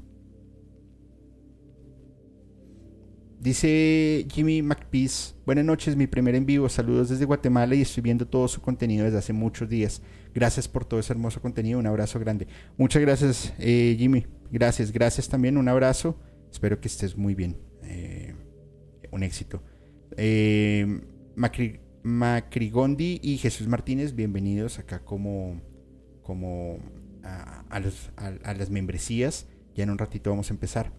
[SPEAKER 1] Dice Jimmy McPeace, buenas noches, mi primer en vivo, saludos desde Guatemala y estoy viendo todo su contenido desde hace muchos días. Gracias por todo ese hermoso contenido, un abrazo grande. Muchas gracias eh, Jimmy, gracias, gracias también, un abrazo, espero que estés muy bien, eh, un éxito. Eh, Macrigondi y Jesús Martínez, bienvenidos acá como, como a, a las membresías, ya en un ratito vamos a empezar.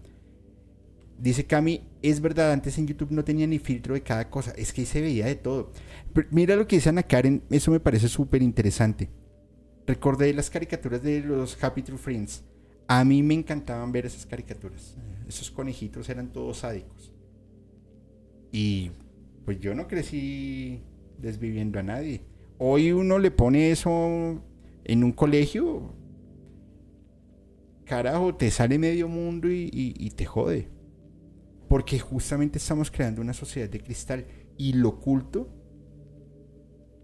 [SPEAKER 1] Dice Cami, es verdad, antes en YouTube no tenía ni filtro de cada cosa, es que se veía de todo. mira lo que dice Ana Karen, eso me parece súper interesante. Recordé las caricaturas de los Happy True Friends. A mí me encantaban ver esas caricaturas. Esos conejitos eran todos sádicos. Y pues yo no crecí desviviendo a nadie. Hoy uno le pone eso en un colegio. Carajo, te sale medio mundo y te jode. Porque justamente estamos creando una sociedad de cristal y lo oculto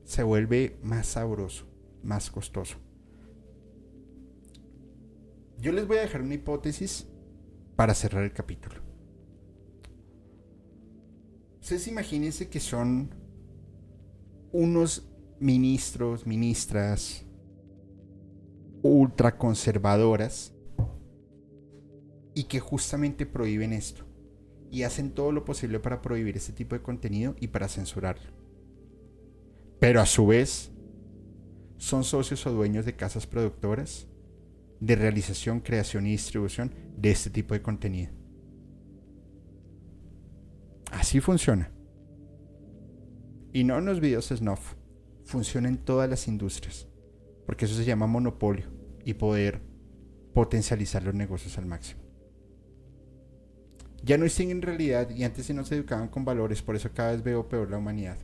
[SPEAKER 1] se vuelve más sabroso, más costoso. Yo les voy a dejar una hipótesis para cerrar el capítulo. Ustedes imagínense que son unos ministros, ministras ultraconservadoras y que justamente prohíben esto y hacen todo lo posible para prohibir este tipo de contenido y para censurarlo. Pero a su vez, son socios o dueños de casas productoras de realización, creación y distribución de este tipo de contenido. Así funciona. Y no en los videos snuff, funciona en todas las industrias, porque eso se llama monopolio y poder potencializar los negocios al máximo. Ya no en realidad y antes sí no se educaban con valores, por eso cada vez veo peor la humanidad.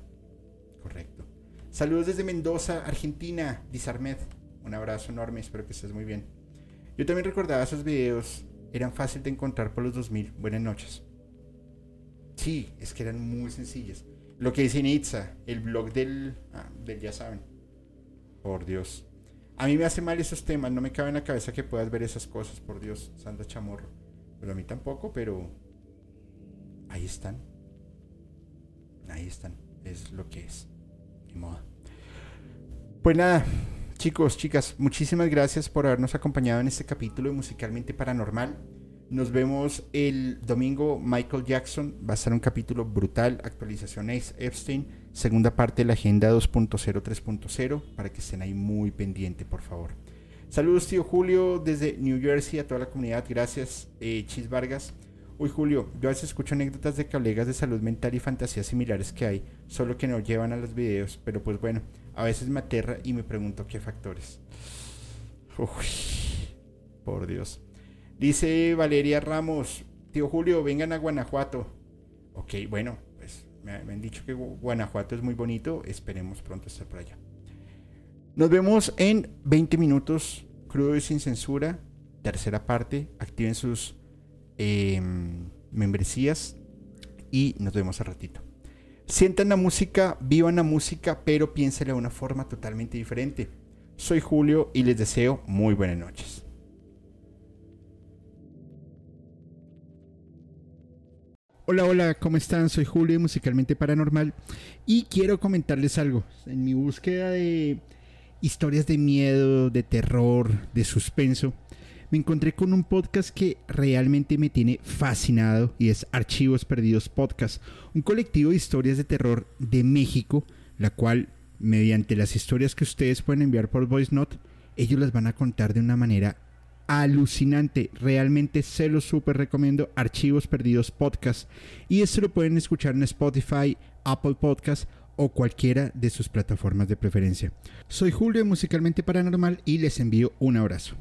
[SPEAKER 1] Correcto. Saludos desde Mendoza, Argentina, Disarmed. Un abrazo enorme, espero que estés muy bien. Yo también recordaba esos videos, eran fáciles de encontrar por los 2000. Buenas noches. Sí, es que eran muy sencillas. Lo que dice Nitza, el blog del, ah, del ya saben. Por Dios. A mí me hace mal esos temas, no me cabe en la cabeza que puedas ver esas cosas, por Dios, Sandra Chamorro. Pero a mí tampoco, pero ahí están. Ahí están, es lo que es. Pues nada, chicos, chicas, muchísimas gracias por habernos acompañado en este capítulo de Musicalmente Paranormal. Nos vemos el domingo. Michael Jackson va a estar un capítulo brutal. Actualización Epstein. Segunda parte de la agenda 2.0 3.0. Para que estén ahí muy pendiente, por favor. Saludos, tío Julio, desde New Jersey a toda la comunidad. Gracias, eh, Chis Vargas. Uy, Julio, yo a veces escucho anécdotas de colegas de salud mental y fantasías similares que hay, solo que no llevan a los videos, pero pues bueno, a veces me aterra y me pregunto qué factores. Uy, por Dios. Dice Valeria Ramos, tío Julio, vengan a Guanajuato. Ok, bueno, pues me, han dicho que Guanajuato es muy bonito, esperemos pronto estar por allá. Nos vemos en 20 minutos, crudo y sin censura, tercera parte, activen sus Em, membresías y nos vemos a ratito. Sientan la música, vivan la música, pero piénsenla de una forma totalmente diferente. Soy Julio y les deseo muy buenas noches. Hola, hola, ¿cómo están? Soy Julio Musicalmente Paranormal y quiero comentarles algo. En mi búsqueda de historias de miedo, de terror, de suspenso, me encontré con un podcast que realmente me tiene fascinado y es Archivos Perdidos Podcast, un colectivo de historias de terror de México, la cual, mediante las historias que ustedes pueden enviar por Voice Note, ellos las van a contar de una manera alucinante. Realmente se los súper recomiendo. Archivos Perdidos Podcast. Y esto lo pueden escuchar en Spotify, Apple Podcast o cualquiera de sus plataformas de preferencia. Soy Julio Musicalmente Paranormal y les envío un abrazo.